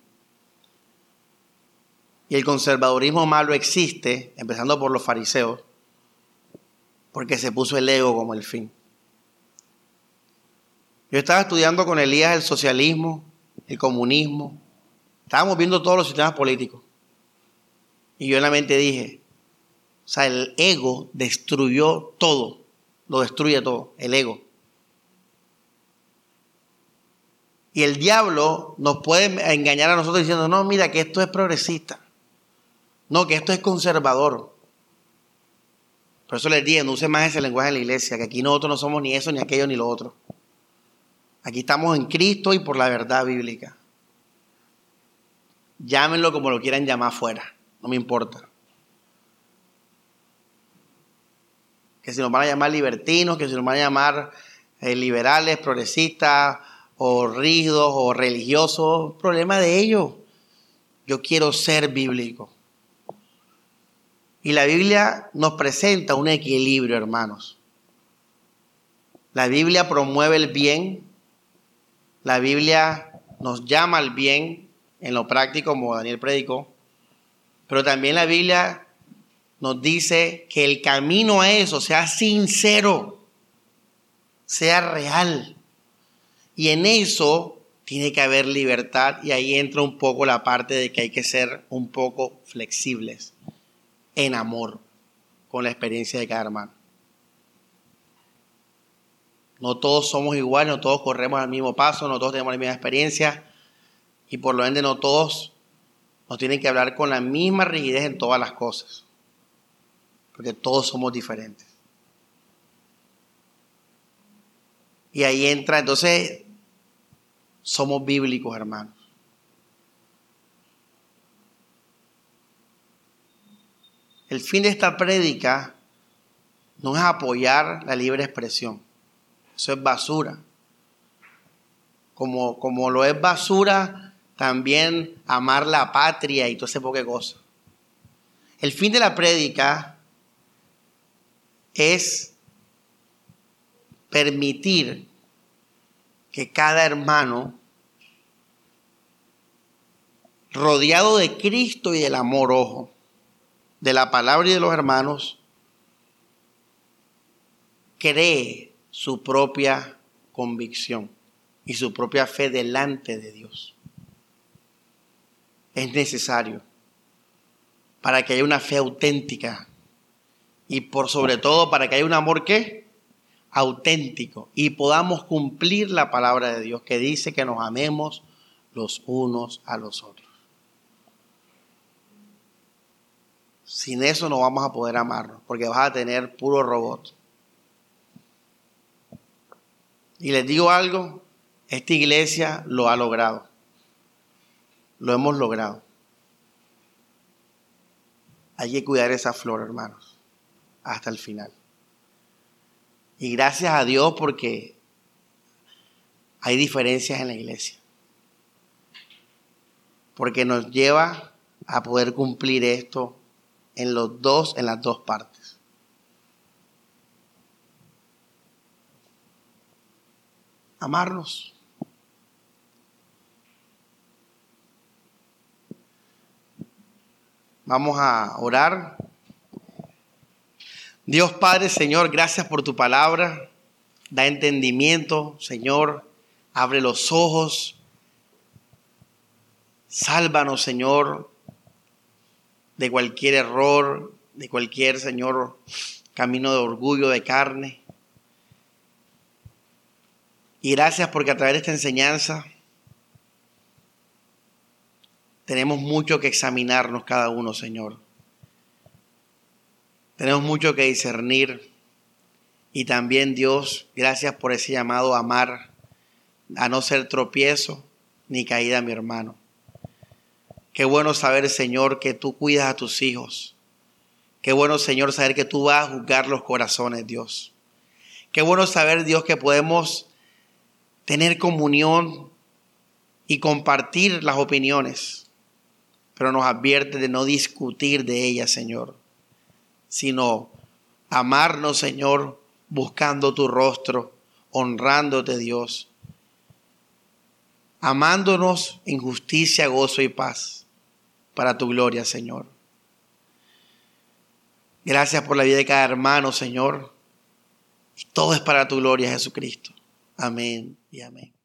Y el conservadurismo malo existe, empezando por los fariseos, porque se puso el ego como el fin. Yo estaba estudiando con Elías el socialismo, el comunismo, estábamos viendo todos los sistemas políticos. Y yo en la mente dije, o sea, el ego destruyó todo, lo destruye todo, el ego. Y el diablo nos puede engañar a nosotros diciendo, no, mira que esto es progresista, no, que esto es conservador. Por eso les dije, no use más ese lenguaje en la iglesia, que aquí nosotros no somos ni eso, ni aquello, ni lo otro. Aquí estamos en Cristo y por la verdad bíblica. Llámenlo como lo quieran llamar afuera no me importa. Que si nos van a llamar libertinos, que si nos van a llamar eh, liberales, progresistas, o rígidos, o religiosos, problema de ellos. Yo quiero ser bíblico. Y la Biblia nos presenta un equilibrio, hermanos. La Biblia promueve el bien, la Biblia nos llama al bien en lo práctico, como Daniel predicó, pero también la Biblia nos dice que el camino a eso sea sincero, sea real. Y en eso tiene que haber libertad y ahí entra un poco la parte de que hay que ser un poco flexibles en amor con la experiencia de cada hermano. No todos somos iguales, no todos corremos al mismo paso, no todos tenemos la misma experiencia y por lo ende no todos nos tienen que hablar con la misma rigidez en todas las cosas, porque todos somos diferentes. Y ahí entra, entonces, somos bíblicos, hermanos. El fin de esta prédica no es apoyar la libre expresión. Eso es basura. Como, como lo es basura también amar la patria y todo ese poco de. El fin de la prédica es permitir que cada hermano, rodeado de Cristo y del amor, ojo, de la palabra y de los hermanos, cree su propia convicción y su propia fe delante de Dios. Es necesario para que haya una fe auténtica y por sobre todo para que haya un amor que auténtico y podamos cumplir la palabra de Dios que dice que nos amemos los unos a los otros. Sin eso no vamos a poder amarnos, porque vas a tener puro robot. Y les digo algo, esta iglesia lo ha logrado. Lo hemos logrado. Hay que cuidar esa flor, hermanos, hasta el final. Y gracias a Dios porque hay diferencias en la iglesia. Porque nos lleva a poder cumplir esto en los dos, en las dos partes. Amarnos. Vamos a orar. Dios Padre, Señor, gracias por tu palabra. Da entendimiento, Señor. Abre los ojos. Sálvanos, Señor, de cualquier error, de cualquier, Señor, camino de orgullo, de carne. Y gracias porque a través de esta enseñanza tenemos mucho que examinarnos cada uno, Señor. Tenemos mucho que discernir. Y también Dios, gracias por ese llamado a amar, a no ser tropiezo ni caída, mi hermano. Qué bueno saber, Señor, que tú cuidas a tus hijos. Qué bueno, Señor, saber que tú vas a juzgar los corazones, Dios. Qué bueno saber, Dios, que podemos tener comunión y compartir las opiniones, pero nos advierte de no discutir de ellas, Señor sino amarnos, Señor, buscando tu rostro, honrándote, Dios, amándonos en justicia, gozo y paz, para tu gloria, Señor. Gracias por la vida de cada hermano, Señor. Y todo es para tu gloria, Jesucristo. Amén y amén.